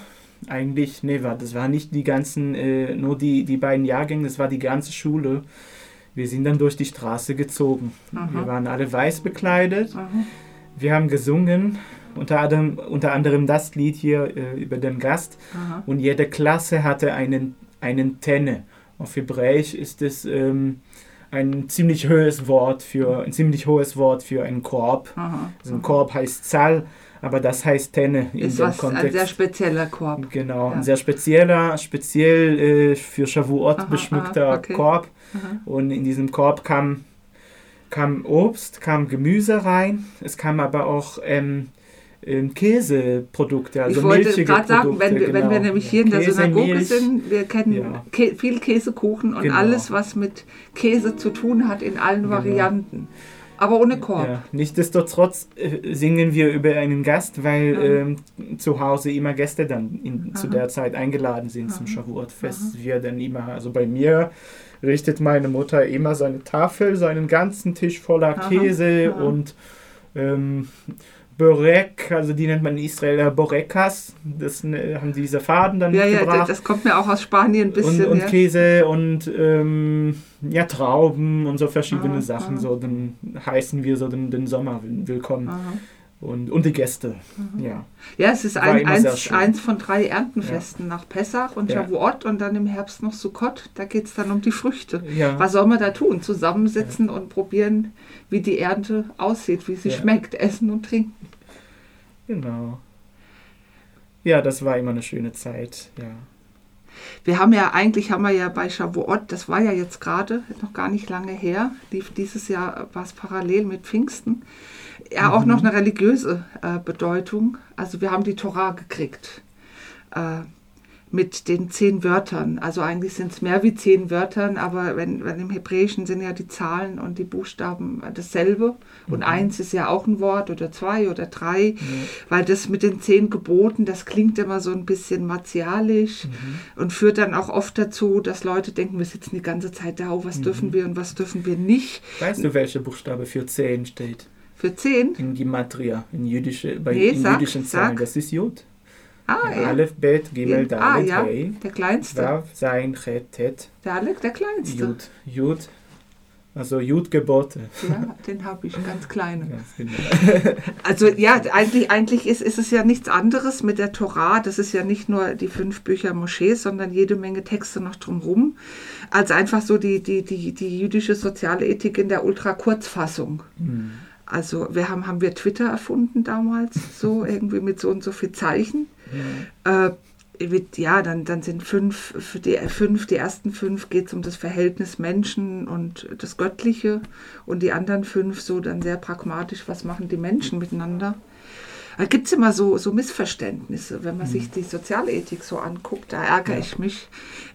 eigentlich, nee, war, das war nicht die ganzen, äh, nur die, die beiden Jahrgänge, das war die ganze Schule. Wir sind dann durch die Straße gezogen. Aha. Wir waren alle weiß bekleidet. Aha. Wir haben gesungen, unter anderem, unter anderem das Lied hier äh, über den Gast. Und jede Klasse hatte einen, einen Tenne. Auf Hebräisch ist es ähm, ein ziemlich hohes Wort für ein ziemlich hohes Wort für einen Korb. Aha. Also ein Korb heißt Zal, aber das heißt Tenne in Ist dem was, ein Kontext. sehr spezieller Korb. Genau, Ja. ein sehr spezieller, speziell äh, für Shavuot Aha, beschmückter aha, okay. Korb. Und in diesem Korb kam, kam Obst, kam Gemüse rein. Es kam aber auch ähm, Käseprodukte, also ich wollte gerade sagen, wenn wir, wenn wir genau. nämlich hier in der Käse, Synagoge Milch. sind, wir kennen Ja. Kä viel Käsekuchen und Genau. alles, was mit Käse zu tun hat, in allen Genau. Varianten. Aber ohne Korb. Ja, nichtsdestotrotz äh, singen wir über einen Gast, weil ähm, zu Hause immer Gäste dann in, zu der Zeit eingeladen sind zum Aha. Shavuot-Fest. Wir dann immer, also bei mir richtet meine Mutter immer so eine Tafel, so einen ganzen Tisch voller. Käse und ähm, Borek, also die nennt man in Israel Borekas, das äh, haben diese Faden dann Ja, ja, mitgebracht. das kommt mir auch aus Spanien ein bisschen. und, und ja. Käse und ähm, ja, Trauben und so verschiedene Aha, Sachen. aha. So, dann heißen wir so den, den Sommer will- willkommen. Aha. Und, und die Gäste. Ja. Ja, es ist ein, eins, eins von drei Erntenfesten nach Pessach und Ja. Shavuot und dann im Herbst noch Sukkot. Da geht es dann um die Früchte. Ja. Was soll man da tun? Zusammensitzen und probieren, wie die Ernte aussieht, wie sie Ja. schmeckt, essen und trinken. Genau. Ja, das war immer eine schöne Zeit. Ja. Wir haben ja eigentlich, haben wir ja bei Shavuot, das war ja jetzt gerade, noch gar nicht lange her, lief dieses Jahr war es parallel mit Pfingsten, ja auch noch eine religiöse äh, Bedeutung. Also wir haben die Torah gekriegt äh, mit den zehn Wörtern. Also eigentlich sind es mehr wie zehn Wörtern, aber wenn, wenn im Hebräischen sind ja die Zahlen und die Buchstaben dasselbe. Und eins ist ja auch ein Wort oder zwei oder drei, weil das mit den zehn Geboten, das klingt immer so ein bisschen martialisch und führt dann auch oft dazu, dass Leute denken, wir sitzen die ganze Zeit da, oh, was dürfen wir und was dürfen wir nicht. Weißt du, welcher Buchstabe für 10 steht? Für zehn? In Gematria, in, jüdische, bei, Nee, in sag, jüdischen Zahlen. sag. Das ist Jud. Ah, ja. Aleph, Bet, Gimel. Ah, Dalet, ja, Hey, der kleinste. Vav, Sein, Chet, Tet, Der Alec, der kleinste. Jud. Jud. Also Jud-Gebote. Ja, den habe ich, ganz kleine. Genau. Also ja, eigentlich, eigentlich ist, ist es ja nichts anderes mit der Torah. Das ist ja nicht nur die fünf Bücher Moschees, sondern jede Menge Texte noch drumherum. Als einfach so die, die, die, die jüdische soziale Ethik in der Ultra-Kurzfassung. Also wir haben, haben wir Twitter erfunden damals, so irgendwie mit so und so viel Zeichen. Äh, mit- ja, dann, dann sind fünf, für die, fünf, die ersten fünf geht es um das Verhältnis Menschen und das Göttliche und die anderen fünf so dann sehr pragmatisch, was machen die Menschen miteinander. Da gibt es immer so, so Missverständnisse, wenn man sich die Sozialethik so anguckt. Da ärgere Ja. ich mich.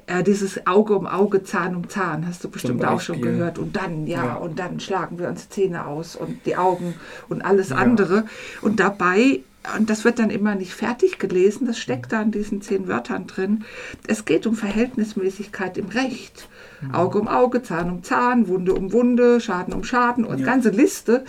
Äh, dieses Auge um Auge, Zahn um Zahn, hast du bestimmt auch schon gehört. Und dann, ja, Ja. und dann schlagen wir uns Zähne aus und die Augen und alles Ja. andere. Und dabei, und das wird dann immer nicht fertig gelesen, das steckt da in diesen zehn Wörtern drin. Es geht um Verhältnismäßigkeit im Recht. Mhm. Auge um Auge, Zahn um Zahn, Wunde um Wunde, Schaden um Schaden und Ja. ganze Liste.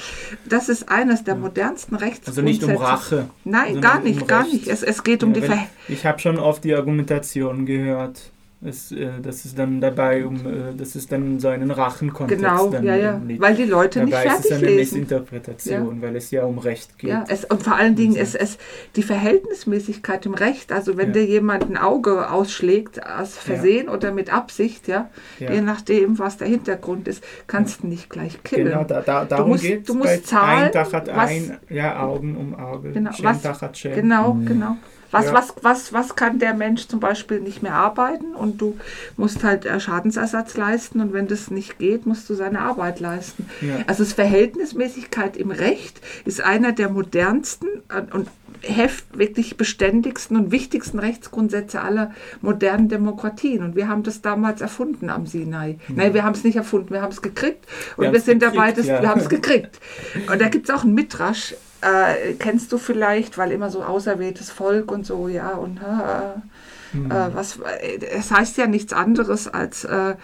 Das ist eines der modernsten Also Rechtsgrundsätze. nicht um Rache. Nein, sondern gar um nicht, gar Recht. nicht. Es, es geht um Ja, die wenn- Ver Ich habe schon oft die Argumentation gehört. Es, äh, das ist dann dabei, um, äh, das ist dann so einen Rachenkontext. Genau, dann ja, ja. nicht. Weil die Leute nicht Dabei ist es fertig eine lesen. Missinterpretation, weil es ja um Recht geht. Ja, es, und vor allen Dingen So. es, es, die Verhältnismäßigkeit im Recht, also wenn Ja. dir jemand ein Auge ausschlägt, aus Versehen oder mit Absicht, ja, Ja. je nachdem, was der Hintergrund ist, kannst du nicht gleich killen. Genau, da, da, darum musst- geht du musst zahlen, Ein Tag hat was- ein, ja, Augen um Auge. Genau, was- Tag hat. Genau, genau. Was, Ja. was, was, was kann der Mensch zum Beispiel nicht mehr arbeiten und du musst halt äh, Schadensersatz leisten und wenn das nicht geht, musst du seine Arbeit leisten. Ja. Also das Verhältnismäßigkeit im Recht ist einer der modernsten äh, und heft wirklich beständigsten und wichtigsten Rechtsgrundsätze aller modernen Demokratien. Und wir haben das damals erfunden am Sinai. Nein, wir haben es nicht erfunden, wir haben es gekriegt und wir, haben's sind dabei, gekriegt, das, ja. wir haben es gekriegt. Und da gibt es auch einen Mitrasch, äh, kennst du vielleicht, weil immer so auserwähltes Volk und so, ja, und äh, Hm. äh, was, es heißt ja nichts anderes als, äh,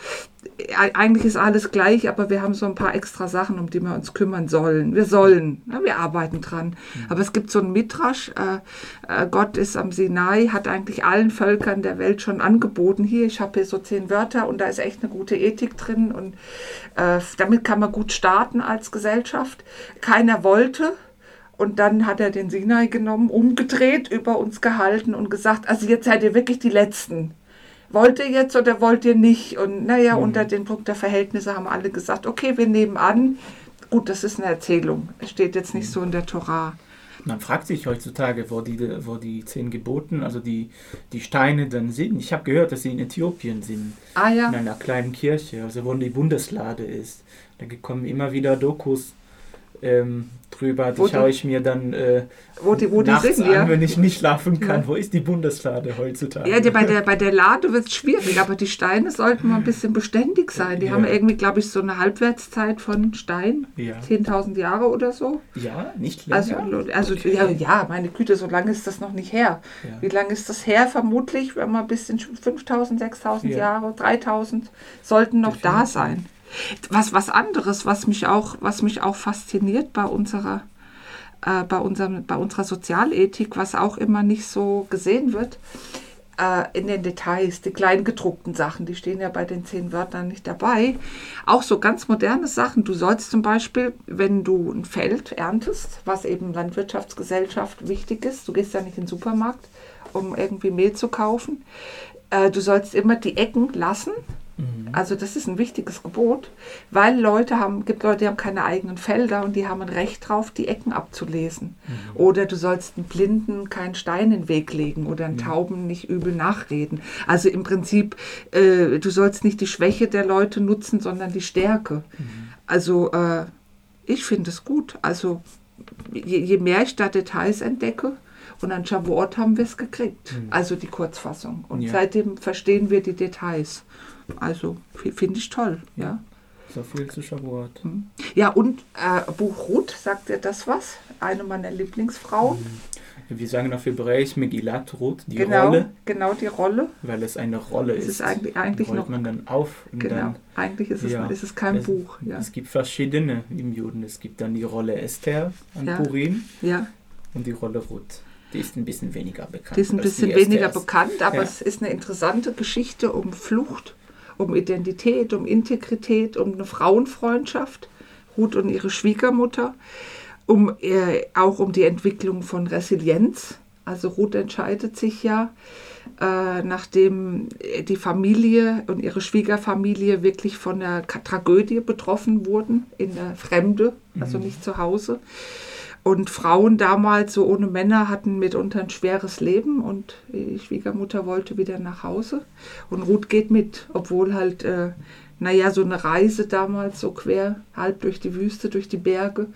eigentlich ist alles gleich, aber wir haben so ein paar extra Sachen, um die wir uns kümmern sollen. Wir sollen, ne, wir arbeiten dran. Aber es gibt so einen Mitrasch, äh, äh, Gott ist am Sinai, hat eigentlich allen Völkern der Welt schon angeboten, hier, ich habe hier so zehn Wörter und da ist echt eine gute Ethik drin und damit kann man gut starten als Gesellschaft. Keiner wollte, und dann hat er den Sinai genommen, umgedreht, über uns gehalten und gesagt, also jetzt seid ihr wirklich die Letzten. Wollt ihr jetzt oder wollt ihr nicht? Und naja, unter den Punkt der Verhältnisse haben alle gesagt, okay, wir nehmen an. Gut, das ist eine Erzählung. Es steht jetzt nicht so in der Torah. Man fragt sich heutzutage, wo die, wo die zehn Geboten, also die, die Steine dann sind. Ich habe gehört, dass sie in Äthiopien sind, Ah ja, in einer kleinen Kirche, also wo die Bundeslade ist. Da kommen immer wieder Dokus ähm, drüber, die schaue ich mir dann äh, wo die, wo die nachts sind, an, ja. wenn ich nicht schlafen kann. Ja. Wo ist die Bundeslade heutzutage? Ja, die, bei, der, bei der Lade wird es schwierig, aber die Steine sollten mal ein bisschen beständig sein. Die Ja. haben irgendwie, glaube ich, so eine Halbwertszeit von Stein, Ja. 10.000 Jahre oder so. ja, nicht länger. Also, also ja, ja, meine Güte, so lange ist das noch nicht her. Wie lange ist das her? Vermutlich, wenn man ein bisschen 5000, 6000 Ja. Jahre, 3000 sollten noch da Definitiv. sein. Was, was anderes, was mich auch, was mich auch fasziniert bei unserer, äh, bei, unserem, bei unserer Sozialethik, was auch immer nicht so gesehen wird, äh, in den Details, die kleingedruckten Sachen, die stehen ja bei den zehn Wörtern nicht dabei. Auch so ganz moderne Sachen. Du sollst zum Beispiel, wenn du ein Feld erntest, was eben Landwirtschaftsgesellschaft wichtig ist, du gehst ja nicht in den Supermarkt, um irgendwie Mehl zu kaufen, äh, du sollst immer die Ecken lassen. Also das ist ein wichtiges Gebot, weil Leute haben, gibt Leute, die haben keine eigenen Felder und die haben ein Recht drauf, die Ecken abzulesen. Oder du sollst einen Blinden keinen Stein in den Weg legen oder einen Tauben nicht übel nachreden. Also im Prinzip, äh, du sollst nicht die Schwäche der Leute nutzen, sondern die Stärke. Also äh, ich finde es gut. Also je, je mehr ich da Details entdecke, und an Shavuot haben wir es gekriegt. Also die Kurzfassung. Und Ja. seitdem verstehen wir die Details. Also finde ich toll. Ja, So viel zu Shavuot. ja und äh, Buch Ruth, sagt dir das was? Eine meiner Lieblingsfrauen. Wir sagen auf Hebräisch Megillat Ruth, die genau, Rolle, genau die Rolle. weil es eine Rolle Es ist. ist eigentlich, eigentlich rollt noch. man dann auf und Genau, dann eigentlich ist es, Ja. ist es kein es, Buch. Ja. Es gibt verschiedene im Juden. Es gibt dann die Rolle Esther an Ja. Purim ja, und die Rolle Ruth. Die ist ein bisschen weniger bekannt. die ist ein bisschen weniger bekannt, aber es ist eine interessante Geschichte um Flucht, um Identität, um Integrität, um eine Frauenfreundschaft. Ruth und ihre Schwiegermutter, um äh, auch um die Entwicklung von Resilienz. Also Ruth entscheidet sich ja, äh, nachdem die Familie und ihre Schwiegerfamilie wirklich von der Tragödie betroffen wurden, in der Fremde, also nicht zu Hause. Und Frauen damals, so ohne Männer, hatten mitunter ein schweres Leben und die Schwiegermutter wollte wieder nach Hause. Und Ruth geht mit, obwohl halt, äh, naja, so eine Reise damals so quer, halb durch die Wüste, durch die Berge,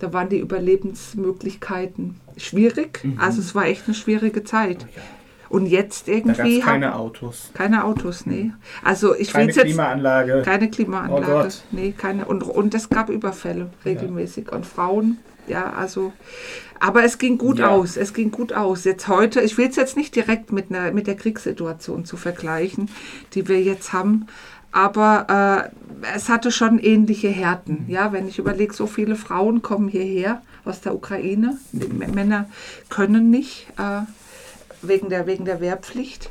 Da waren die Überlebensmöglichkeiten schwierig. Mhm. Also es war echt eine schwierige Zeit. Ja. Und jetzt Da irgendwie es keine Autos, keine Autos, nee. Also ich keine will jetzt Klimaanlage. keine Oh Klimaanlage. Gott. nee, keine. Und, und es gab Überfälle regelmäßig. Und Frauen, ja, also. Aber es ging gut Ja. aus. Es ging gut aus. Jetzt heute, ich will es jetzt nicht direkt mit, einer, mit der Kriegssituation zu vergleichen, die wir jetzt haben. Aber äh, es hatte schon ähnliche Härten. Ja, wenn ich überlege, so viele Frauen kommen hierher aus der Ukraine. Männer können nicht äh, wegen, der, wegen der Wehrpflicht.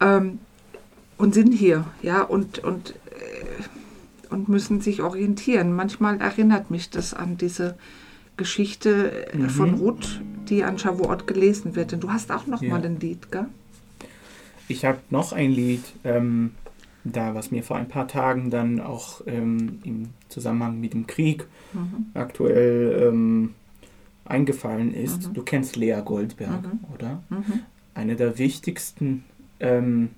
Ähm, und sind hier, ja, und, und, äh, und müssen sich orientieren. Manchmal erinnert mich das an diese Geschichte äh, von Ruth, die an Shavuot gelesen wird. Und du hast auch noch Ja. mal ein Lied, gell? Ich habe noch ein Lied, ähm, da was mir vor ein paar Tagen dann auch ähm, im Zusammenhang mit dem Krieg aktuell ähm, eingefallen ist. Du kennst Lea Goldberg, oder? Eine der wichtigsten ähm,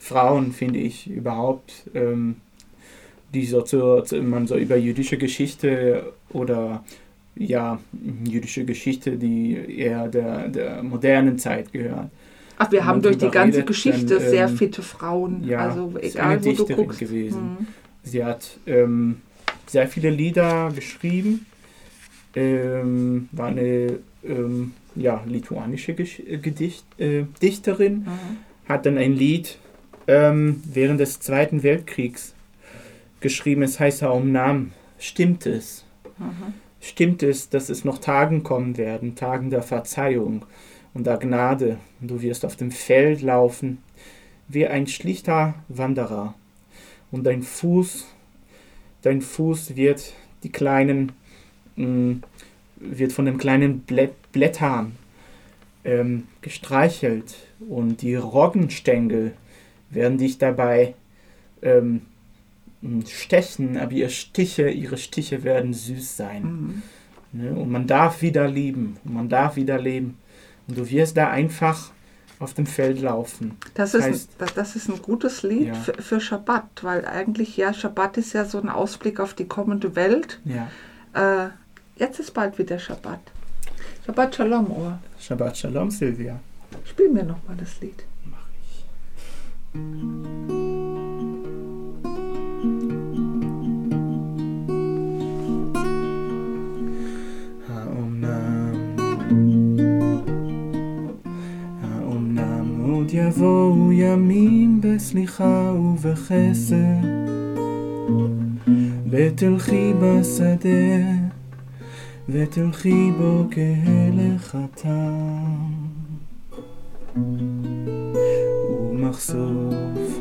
Frauen, finde ich, überhaupt, ähm, die so, zu, man so über jüdische Geschichte oder ja, jüdische Geschichte, die eher der, der modernen Zeit gehört. Ach, wir haben durch die ganze redet, Geschichte dann, sehr ähm, fitte Frauen. Ja, also ist egal, eine wo du guckst. gewesen. Mhm. Sie hat ähm, sehr viele Lieder geschrieben, ähm, war eine ähm, ja, lituanische Gesch äh, Gedicht äh, Dichterin, Mhm. hat dann ein Lied ähm, während des Zweiten Weltkriegs geschrieben, es heißt Om Nam. Stimmt es? Mhm. Stimmt es, dass es noch Tagen kommen werden, Tagen der Verzeihung und der Gnade, du wirst auf dem Feld laufen, wie ein schlichter Wanderer, und dein Fuß, dein Fuß wird die kleinen, mh, wird von den kleinen Blä Blättern ähm, gestreichelt. Und die Roggenstängel werden dich dabei ähm, stechen, aber ihre Stiche, ihre Stiche werden süß sein. Mhm. Ne? Und man darf wieder lieben. Man darf wieder leben. Und du wirst da einfach auf dem Feld laufen. Das, ist, Heißt- ein, das, ist ein gutes Lied Ja. für, für Schabbat, weil eigentlich, ja, Schabbat ist ja so ein Ausblick auf die kommende Welt. Ja. Äh, jetzt ist bald wieder Schabbat. Shabbat Shalom, Ohr. Shabbat Shalom, Silvia. Spiel mir noch mal das Lied. Mach ich. יבואו ימים בסליחה ובחסד, ותלכי בשדה, ותלכי בו כהלכתם. ומחשוף,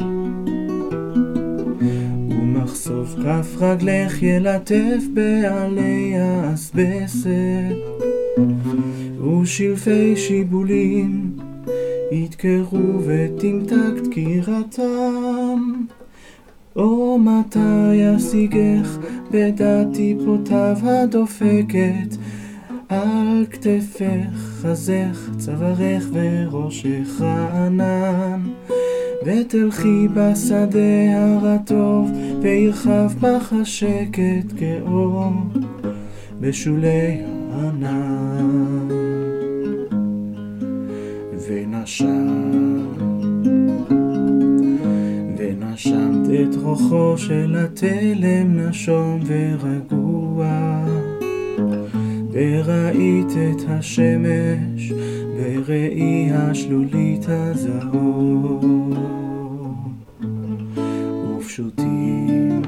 ומחשוף כף רגלך ילטף בעלי האסבסת, ושלפי שיבולים ידקרו ותמתק דקירתם. או מתי ישיגך בדעת טיפותיו הדופקת על כתפך, חזך, צווארך וראשך ענן. ותלכי בשדה הרטוב, וירחב בך השקט כאור בשולי הענן. ונשמת את רוחו של התלם נשום ורגוע. וראית את השמש בראי השלולית הזהוב. ופשוטים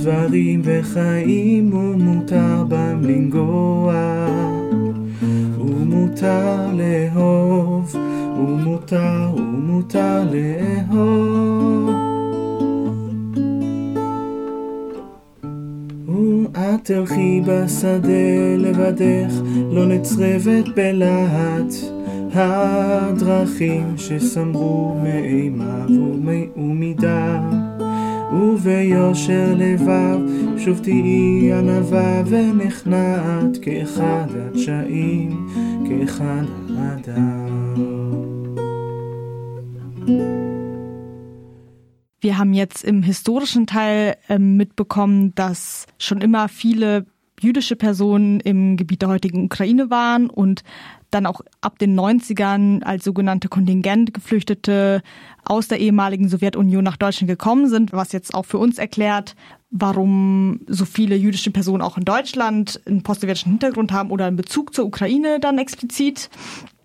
הדברים וחיים ומותר בם לנגוע. ומותר לאהוב, ומותר, ומותר לאהוב. ואת תלכי בשדה לבדך, לא נצרבת בלהט הדרכים שסמרו מאימה ומ- ומדם. וביושר לבב שוב תהיי ענווה ונכנעת כאחד הדשאים, כאחד האדם. Wir haben jetzt im historischen Teil äh, mitbekommen, dass schon immer viele jüdische Personen im Gebiet der heutigen Ukraine waren und dann auch ab den 90ern als sogenannte Kontingentgeflüchtete aus der ehemaligen Sowjetunion nach Deutschland gekommen sind, was jetzt auch für uns erklärt, warum so viele jüdische Personen auch in Deutschland einen postsowjetischen Hintergrund haben oder einen Bezug zur Ukraine dann explizit.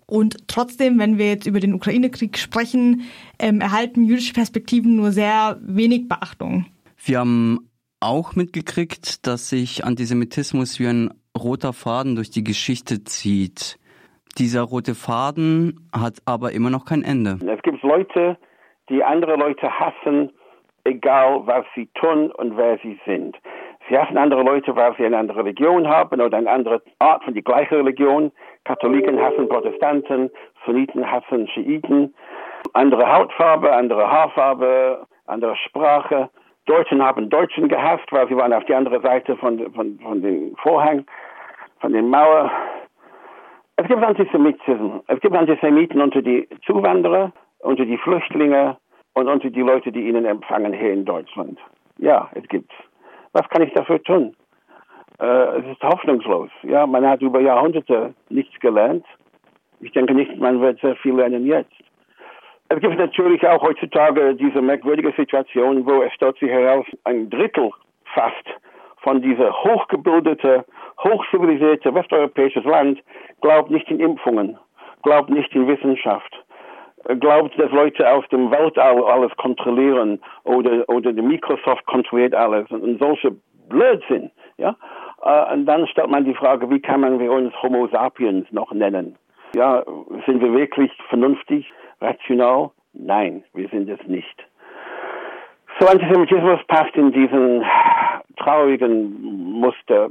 Und trotzdem, wenn wir jetzt über den Ukraine-Krieg sprechen, ähm, erhalten jüdische Perspektiven nur sehr wenig Beachtung. Wir haben auch mitgekriegt, dass sich Antisemitismus wie ein roter Faden durch die Geschichte zieht. Dieser rote Faden hat aber immer noch kein Ende. Es gibt Leute, die andere Leute hassen, egal was sie tun und wer sie sind. Sie hassen andere Leute, weil sie eine andere Religion haben oder eine andere Art von die gleiche Religion. Katholiken hassen Protestanten, Sunniten hassen Schiiten, andere Hautfarbe, andere Haarfarbe, andere Sprache. Deutschen haben Deutschen gehasst, weil sie waren auf die andere Seite von, von, von dem Vorhang, von der Mauer. Es gibt Antisemitismus. Es gibt Antisemiten unter die Zuwanderer, unter die Flüchtlinge und unter die Leute, die ihnen empfangen hier in Deutschland. Ja, es gibt's. Was kann ich dafür tun? Äh, es ist hoffnungslos. Ja, man hat über Jahrhunderte nichts gelernt. Ich denke nicht, man wird sehr viel lernen jetzt. Es gibt natürlich auch heutzutage diese merkwürdige Situation, wo es stellt sich heraus, ein Drittel fast von dieser hochgebildete, hochzivilisierte westeuropäisches Land glaubt nicht in Impfungen, glaubt nicht in Wissenschaft, glaubt, dass Leute aus dem Weltall alles kontrollieren oder, oder die Microsoft kontrolliert alles und, und solche Blödsinn, ja. Äh, und dann stellt man die Frage, wie kann man wir uns Homo sapiens noch nennen? Ja, sind wir wirklich vernünftig, rational? Nein, wir sind es nicht. So Antisemitismus passt in diesen traurigen Muster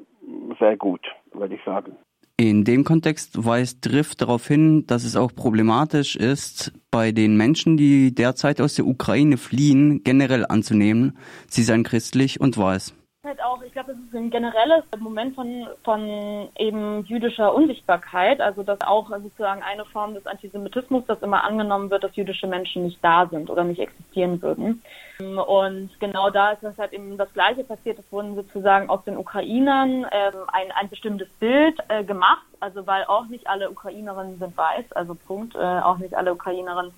sehr gut, würde ich sagen. In dem Kontext weist Drift darauf hin, dass es auch problematisch ist, bei den Menschen, die derzeit aus der Ukraine fliehen, generell anzunehmen, sie seien christlich und weiß halt auch, ich glaube, es ist ein generelles Moment von, von eben jüdischer Unsichtbarkeit. Also, dass auch sozusagen eine Form des Antisemitismus, dass immer angenommen wird, dass jüdische Menschen nicht da sind oder nicht existieren würden. Und genau da ist das halt eben das Gleiche passiert. Es wurden sozusagen aus den Ukrainern ähm, ein, ein bestimmtes Bild äh, gemacht. Also, weil auch nicht alle Ukrainerinnen sind weiß. Also, Punkt. Äh, auch nicht alle Ukrainerinnen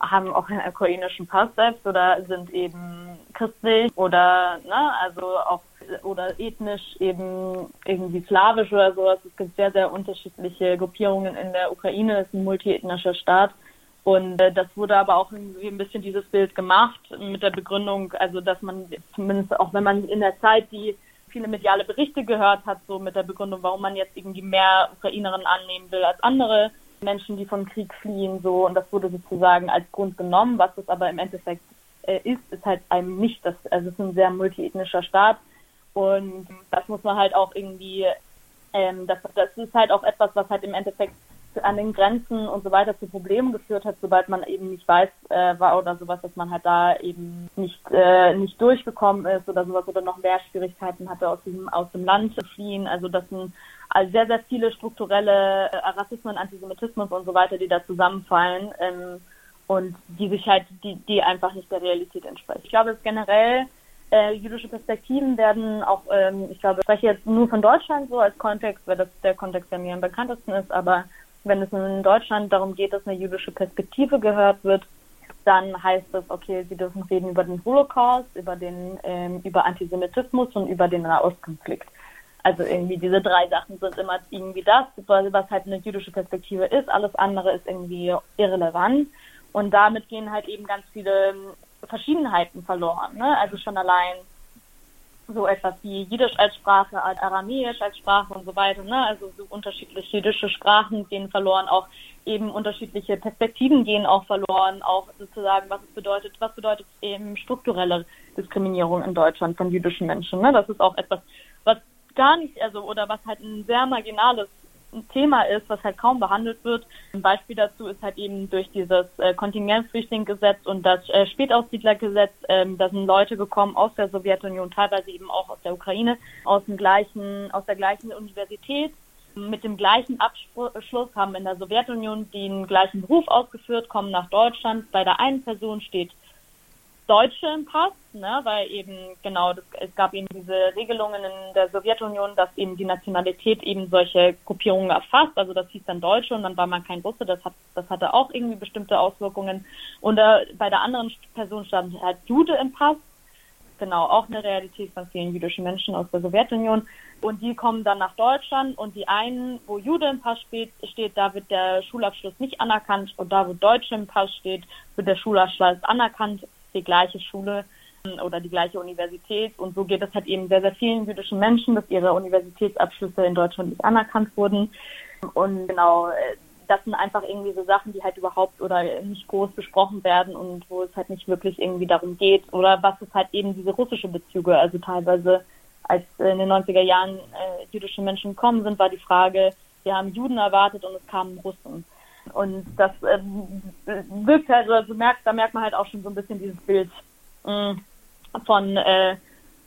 haben auch einen ukrainischen Pass selbst oder sind eben christlich oder ne, also auch oder ethnisch eben irgendwie slawisch oder sowas. Es gibt sehr, sehr unterschiedliche Gruppierungen in der Ukraine. Es ist ein multiethnischer Staat. Und äh, das wurde aber auch irgendwie ein bisschen dieses Bild gemacht mit der Begründung, also dass man zumindest auch wenn man in der Zeit die viele mediale Berichte gehört hat, so mit der Begründung, warum man jetzt irgendwie mehr Ukrainerinnen annehmen will als andere, Menschen, die vom Krieg fliehen, so und das wurde sozusagen als Grund genommen. Was es aber im Endeffekt äh, ist, ist halt einem nicht. Das, also es ist ein sehr multiethnischer Staat und das muss man halt auch irgendwie, ähm, das, das ist halt auch etwas, was halt im Endeffekt an den Grenzen und so weiter zu Problemen geführt hat, sobald man eben nicht weiß äh, war oder sowas, dass man halt da eben nicht äh, nicht durchgekommen ist oder sowas oder noch mehr Schwierigkeiten hatte aus dem aus dem Land zu fliehen. Also das sind also sehr, sehr viele strukturelle äh, Rassismen, Antisemitismus und so weiter, die da zusammenfallen ähm, und die sich halt, die, die einfach nicht der Realität entsprechen. Ich glaube, es generell äh, jüdische Perspektiven werden auch, ähm, ich glaube, ich spreche jetzt nur von Deutschland so als Kontext, weil das der Kontext, der mir am bekanntesten ist, aber wenn es in Deutschland darum geht, dass eine jüdische Perspektive gehört wird, dann heißt es, okay, sie dürfen reden über den Holocaust, über den, ähm, über Antisemitismus und über den Nahostkonflikt. Also irgendwie diese drei Sachen sind immer irgendwie das, was halt eine jüdische Perspektive ist. Alles andere ist irgendwie irrelevant. Und damit gehen halt eben ganz viele ähm, Verschiedenheiten verloren. Ne? Also schon allein so etwas wie Jiddisch als Sprache, Aramäisch als Sprache und so weiter. Ne? Also so unterschiedliche jiddische Sprachen gehen verloren, auch eben unterschiedliche Perspektiven gehen auch verloren, auch sozusagen, was es bedeutet, was bedeutet eben strukturelle Diskriminierung in Deutschland von jüdischen Menschen. Ne? Das ist auch etwas, was gar nicht, also oder was halt ein sehr marginales Thema ist, was halt kaum behandelt wird. Ein Beispiel dazu ist halt eben durch dieses äh, Kontingentflüchtlingsgesetz und das äh, Spätaussiedlergesetz, ähm, da sind Leute gekommen aus der Sowjetunion, teilweise eben auch aus der Ukraine, aus dem gleichen, aus der gleichen Universität, mit dem gleichen Abschluss, haben in der Sowjetunion den gleichen Beruf ausgeführt, kommen nach Deutschland. Bei der einen Person steht Deutsche im Pass, ne, weil eben genau das, es gab eben diese Regelungen in der Sowjetunion, dass eben die Nationalität eben solche Gruppierungen erfasst. Also das hieß dann Deutsche und dann war man kein Russe. Das hat das hatte auch irgendwie bestimmte Auswirkungen. Und äh, bei der anderen Person stand halt Jude im Pass. Genau, auch eine Realität von vielen jüdischen Menschen aus der Sowjetunion. Und die kommen dann nach Deutschland und die einen, wo Jude im Pass steht, steht, da wird der Schulabschluss nicht anerkannt und da, wo Deutsche im Pass steht, wird der Schulabschluss anerkannt die gleiche Schule ähm, oder die gleiche Universität. Und so geht es halt eben sehr, sehr vielen jüdischen Menschen, dass ihre Universitätsabschlüsse in Deutschland nicht anerkannt wurden. Und genau, äh, das sind einfach irgendwie so Sachen, die halt überhaupt oder nicht groß besprochen werden und wo es halt nicht wirklich irgendwie darum geht. Oder was ist halt eben diese russische Bezüge, also teilweise als in den 90er Jahren äh, jüdische Menschen gekommen sind, war die Frage, wir haben Juden erwartet und es kamen Russen. Und das ähm, wirkt halt, also merkt, da merkt man halt auch schon so ein bisschen dieses Bild äh, von, äh,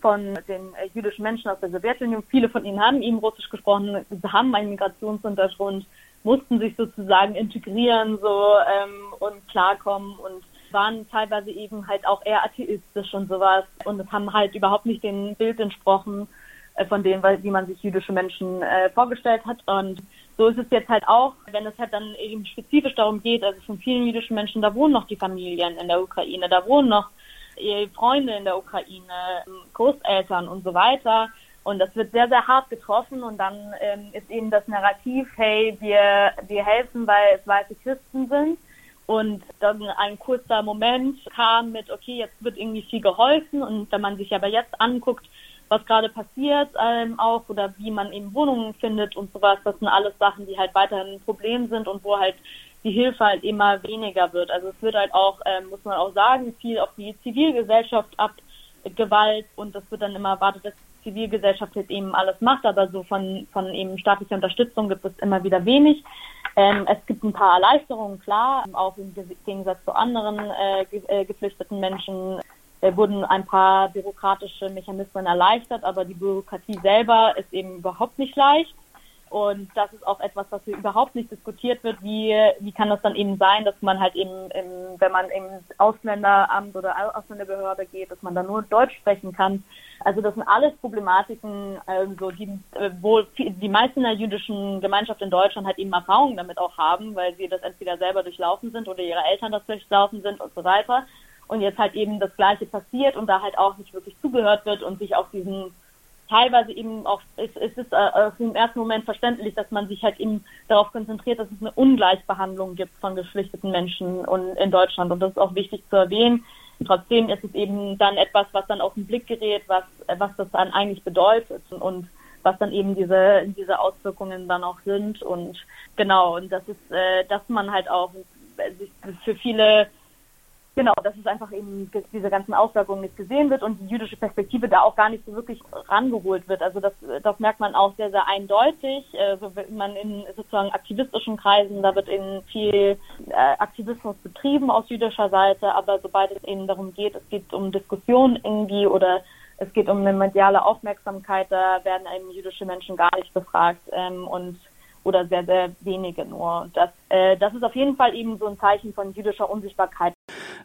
von den äh, jüdischen Menschen aus der Sowjetunion. Viele von ihnen haben eben Russisch gesprochen, haben einen Migrationshintergrund, mussten sich sozusagen integrieren so ähm, und klarkommen und waren teilweise eben halt auch eher atheistisch und sowas und haben halt überhaupt nicht dem Bild entsprochen äh, von dem, wie man sich jüdische Menschen äh, vorgestellt hat. Und so ist es jetzt halt auch, wenn es halt dann eben spezifisch darum geht, also von vielen jüdischen Menschen, da wohnen noch die Familien in der Ukraine, da wohnen noch Freunde in der Ukraine, Großeltern und so weiter. Und das wird sehr, sehr hart getroffen und dann ähm, ist eben das Narrativ, hey, wir, wir helfen, weil es weiße Christen sind. Und dann ein kurzer Moment kam mit, okay, jetzt wird irgendwie viel geholfen. Und wenn man sich aber jetzt anguckt, was gerade passiert ähm, auch oder wie man eben Wohnungen findet und sowas. Das sind alles Sachen, die halt weiterhin ein Problem sind und wo halt die Hilfe halt immer weniger wird. Also es wird halt auch, ähm, muss man auch sagen, viel auf die Zivilgesellschaft abgewalt und das wird dann immer erwartet, dass die Zivilgesellschaft jetzt eben alles macht, aber so von, von eben staatlicher Unterstützung gibt es immer wieder wenig. Ähm, es gibt ein paar Erleichterungen, klar, auch im Gegensatz zu anderen äh, ge äh, geflüchteten Menschen wurden ein paar bürokratische Mechanismen erleichtert, aber die Bürokratie selber ist eben überhaupt nicht leicht. Und das ist auch etwas, was hier überhaupt nicht diskutiert wird. Wie, wie kann das dann eben sein, dass man halt eben, im, wenn man im Ausländeramt oder Ausländerbehörde geht, dass man da nur Deutsch sprechen kann. Also das sind alles Problematiken, also die, äh, wo die meisten der jüdischen Gemeinschaft in Deutschland halt eben Erfahrungen damit auch haben, weil sie das entweder selber durchlaufen sind oder ihre Eltern das durchlaufen sind und so weiter und jetzt halt eben das Gleiche passiert und da halt auch nicht wirklich zugehört wird und sich auf diesen teilweise eben auch, es, es ist äh, im ersten Moment verständlich, dass man sich halt eben darauf konzentriert, dass es eine Ungleichbehandlung gibt von geflüchteten Menschen und in Deutschland und das ist auch wichtig zu erwähnen. Trotzdem ist es eben dann etwas, was dann auf den Blick gerät, was, was das dann eigentlich bedeutet und was dann eben diese, diese Auswirkungen dann auch sind und genau, und das ist, äh, dass man halt auch für viele Genau, dass es einfach eben diese ganzen Auswirkungen nicht gesehen wird und die jüdische Perspektive da auch gar nicht so wirklich rangeholt wird. Also das, das merkt man auch sehr, sehr eindeutig. Also man in sozusagen aktivistischen Kreisen, da wird eben viel äh, Aktivismus betrieben aus jüdischer Seite, aber sobald es eben darum geht, es geht um Diskussionen irgendwie oder es geht um eine mediale Aufmerksamkeit, da werden eben jüdische Menschen gar nicht befragt ähm, und oder sehr, sehr wenige nur. Und das, äh, das ist auf jeden Fall eben so ein Zeichen von jüdischer Unsichtbarkeit.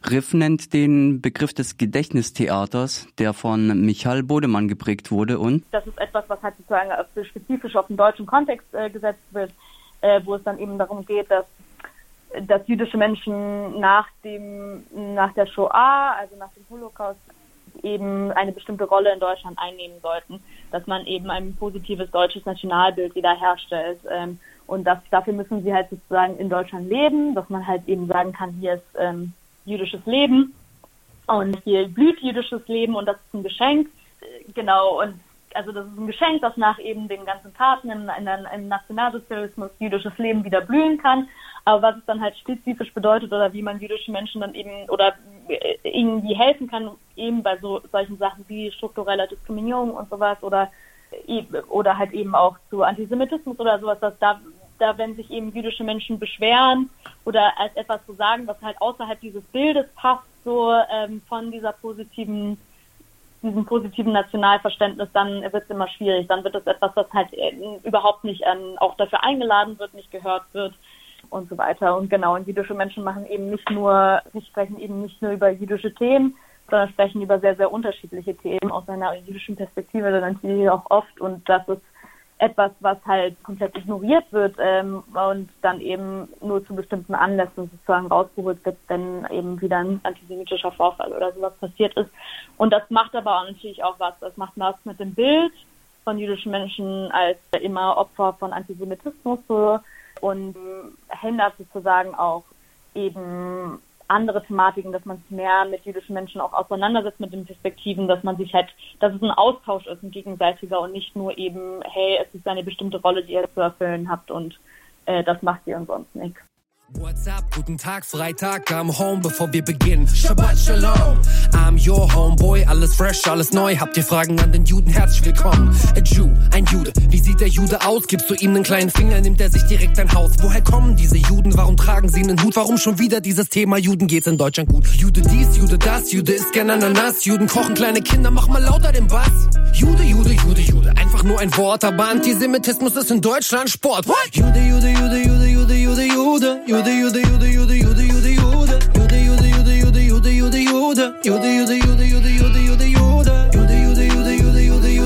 Riff nennt den Begriff des Gedächtnistheaters, der von Michael Bodemann geprägt wurde und das ist etwas, was halt sozusagen spezifisch auf den deutschen Kontext äh, gesetzt wird, äh, wo es dann eben darum geht, dass dass jüdische Menschen nach dem nach der Shoah, also nach dem Holocaust eben eine bestimmte Rolle in Deutschland einnehmen sollten, dass man eben ein positives deutsches Nationalbild wiederherstellt. Ähm, und das, dafür müssen sie halt sozusagen in Deutschland leben, dass man halt eben sagen kann, hier ist ähm, jüdisches Leben und hier blüht jüdisches Leben und das ist ein Geschenk. Genau, und also das ist ein Geschenk, das nach eben den ganzen Taten im, im Nationalsozialismus jüdisches Leben wieder blühen kann. Aber was es dann halt spezifisch bedeutet oder wie man jüdische Menschen dann eben oder ihnen die helfen kann, eben bei so solchen Sachen wie struktureller Diskriminierung und sowas oder oder halt eben auch zu Antisemitismus oder sowas, dass da da, wenn sich eben jüdische Menschen beschweren oder als etwas zu sagen, was halt außerhalb dieses Bildes passt, so ähm, von dieser positiven, diesem positiven Nationalverständnis, dann wird es immer schwierig. Dann wird es etwas, was halt äh, überhaupt nicht ähm, auch dafür eingeladen wird, nicht gehört wird und so weiter. Und genau, und jüdische Menschen machen eben nicht nur, sie sprechen eben nicht nur über jüdische Themen, sondern sprechen über sehr, sehr unterschiedliche Themen aus einer jüdischen Perspektive, dann natürlich auch oft und das ist etwas, was halt komplett ignoriert wird ähm, und dann eben nur zu bestimmten Anlässen sozusagen rausgeholt wird, wenn eben wieder ein antisemitischer Vorfall oder sowas passiert ist. Und das macht aber auch natürlich auch was. Das macht was mit dem Bild von jüdischen Menschen als immer Opfer von Antisemitismus so und hindert sozusagen auch eben andere Thematiken, dass man sich mehr mit jüdischen Menschen auch auseinandersetzt mit den Perspektiven, dass man sich halt, dass es ein Austausch ist, ein gegenseitiger und nicht nur eben, hey, es ist eine bestimmte Rolle, die ihr zu erfüllen habt und äh, das macht ihr und sonst nichts. What's up? Guten Tag, Freitag, I'm home, bevor wir beginnen. Shabbat Shalom, I'm your homeboy, alles fresh, alles neu. Habt ihr Fragen an den Juden? Herzlich willkommen. A Jew, ein Jude. Wie sieht der Jude aus? Gibst du ihm einen kleinen Finger, nimmt er sich direkt ein Haus. Woher kommen diese Juden? Warum tragen sie einen Hut? Warum schon wieder dieses Thema Juden geht's in Deutschland gut? Jude dies, Jude das, Jude isst gerne Ananas. Juden kochen kleine Kinder, mach mal lauter den Bass. Jude, Jude, Jude, Jude. Einfach nur ein Wort, aber Antisemitismus ist in Deutschland Sport. What? Jude, Jude, Jude, Jude, Jude, Jude, Jude, Jude. Jude, Jude, Jude, Jude, Jude, Jude, Jude. Jude, Jude, Jude, Jude, Jude, Jude, Jude. Jude, Jude, Jude, Jude, Jude, Jude, Jude, Jude. Jude, Jude, Jude, Jude, Jude, Jude.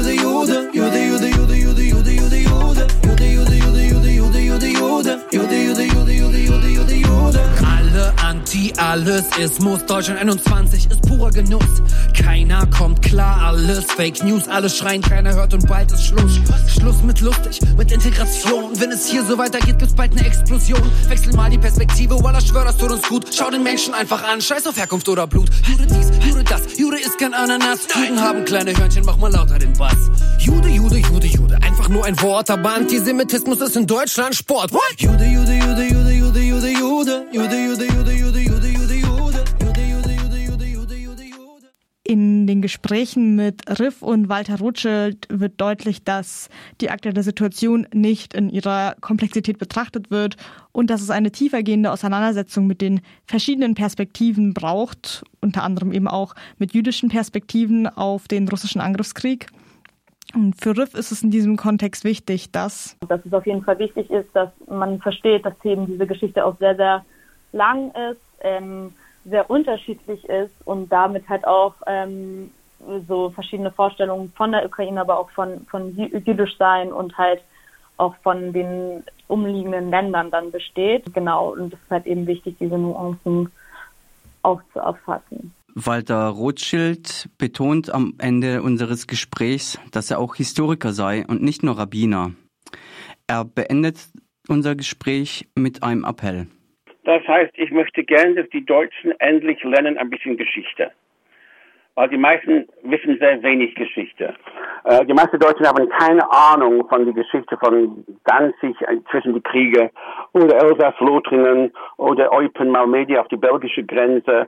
Jude, Jude, Jude, Jude, Jude, Jude. Jude, Jude, Jude, Jude, Jude, Jude. Jude, Jude, Jude, Jude, Jude, Jude. Alle Anti-Allesismus. Deutschland 21 ist purer Genuss. Keiner kommt klar, alles Fake News, alles schreien, keiner hört und bald ist Schluss. Schluss mit lustig, mit Integration. Wenn es hier so weitergeht, gibt's bald eine Explosion. Wechsel mal die Perspektive, Wallah, schwör, das tut uns gut. Schau den Menschen einfach an, scheiß auf Herkunft oder Blut. Jude dies, Jude das, Jude ist kein Ananas. Juden haben kleine Hörnchen, mach mal lauter den Bass. Jude, Jude, Jude, Jude, einfach nur ein Wort, aber Antisemitismus ist in Deutschland Sport. What? Jude, Jude, Jude, Jude, Jude, Jude, Jude, Jude, Jude, Jude, Jude, In den Gesprächen mit Riff und Walter Rothschild wird deutlich, dass die aktuelle Situation nicht in ihrer Komplexität betrachtet wird und dass es eine tiefergehende Auseinandersetzung mit den verschiedenen Perspektiven braucht, unter anderem eben auch mit jüdischen Perspektiven auf den russischen Angriffskrieg. Und für Riff ist es in diesem Kontext wichtig, dass dass es auf jeden Fall wichtig ist, dass man versteht, dass eben diese Geschichte auch sehr, sehr lang ist, ähm, sehr unterschiedlich ist und damit halt auch ähm, so verschiedene Vorstellungen von der Ukraine, aber auch von, von jü- jüdisch sein und halt auch von den umliegenden Ländern dann besteht. Genau, und es ist halt eben wichtig, diese Nuancen auch zu erfassen. Walter Rothschild betont am Ende unseres Gesprächs, dass er auch Historiker sei und nicht nur Rabbiner. Er beendet unser Gespräch mit einem Appell. Das heißt, ich möchte gern, dass die Deutschen endlich lernen ein bisschen Geschichte. Weil die meisten wissen sehr wenig Geschichte. Äh, die meisten Deutschen haben keine Ahnung von der Geschichte von Danzig äh, zwischen die Kriege oder Elsass-Lothringen oder Eupen Malmedy auf die belgische Grenze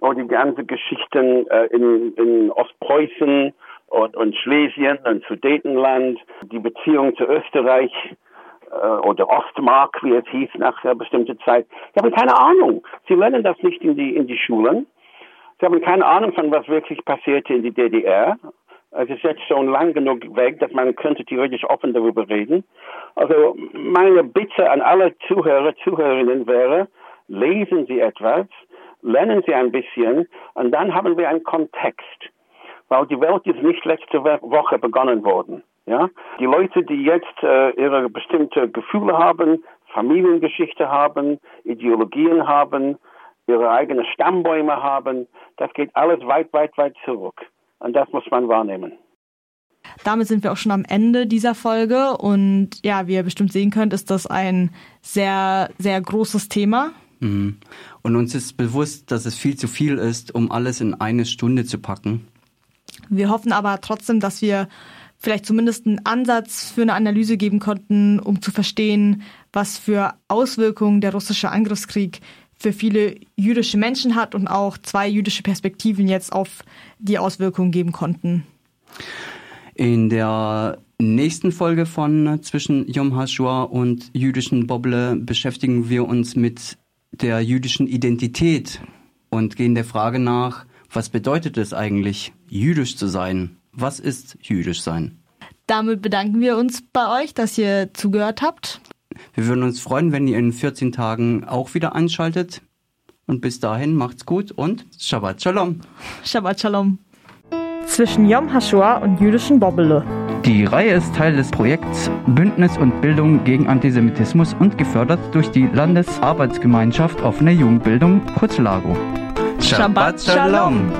oder die ganzen Geschichten äh, in, in Ostpreußen und, und Schlesien und Sudetenland, die Beziehung zu Österreich oder Ostmark, wie es hieß nach einer bestimmten Zeit. Sie haben keine Ahnung. Sie lernen das nicht in die, in die Schulen. Sie haben keine Ahnung von was wirklich passierte in die DDR. Es ist jetzt schon lang genug weg, dass man könnte theoretisch offen darüber reden. Also meine Bitte an alle Zuhörer, Zuhörerinnen wäre, lesen Sie etwas, lernen Sie ein bisschen und dann haben wir einen Kontext. Weil die Welt ist nicht letzte Woche begonnen worden. Ja, die Leute, die jetzt äh, ihre bestimmte Gefühle haben, Familiengeschichte haben, Ideologien haben, ihre eigenen Stammbäume haben, das geht alles weit, weit, weit zurück. Und das muss man wahrnehmen. Damit sind wir auch schon am Ende dieser Folge und ja, wie ihr bestimmt sehen könnt, ist das ein sehr, sehr großes Thema. Mhm. Und uns ist bewusst, dass es viel zu viel ist, um alles in eine Stunde zu packen. Wir hoffen aber trotzdem, dass wir vielleicht zumindest einen Ansatz für eine Analyse geben konnten, um zu verstehen, was für Auswirkungen der russische Angriffskrieg für viele jüdische Menschen hat und auch zwei jüdische Perspektiven jetzt auf die Auswirkungen geben konnten. In der nächsten Folge von Zwischen Yom HaShoah und jüdischen Bobble beschäftigen wir uns mit der jüdischen Identität und gehen der Frage nach, was bedeutet es eigentlich, jüdisch zu sein? Was ist jüdisch sein? Damit bedanken wir uns bei euch, dass ihr zugehört habt. Wir würden uns freuen, wenn ihr in 14 Tagen auch wieder einschaltet. Und bis dahin macht's gut und Shabbat Shalom. Shabbat Shalom. Zwischen Yom HaShoah und jüdischen Bobbele. Die Reihe ist Teil des Projekts Bündnis und Bildung gegen Antisemitismus und gefördert durch die Landesarbeitsgemeinschaft Offene Jugendbildung, kurz LAGO. Shabbat Shalom.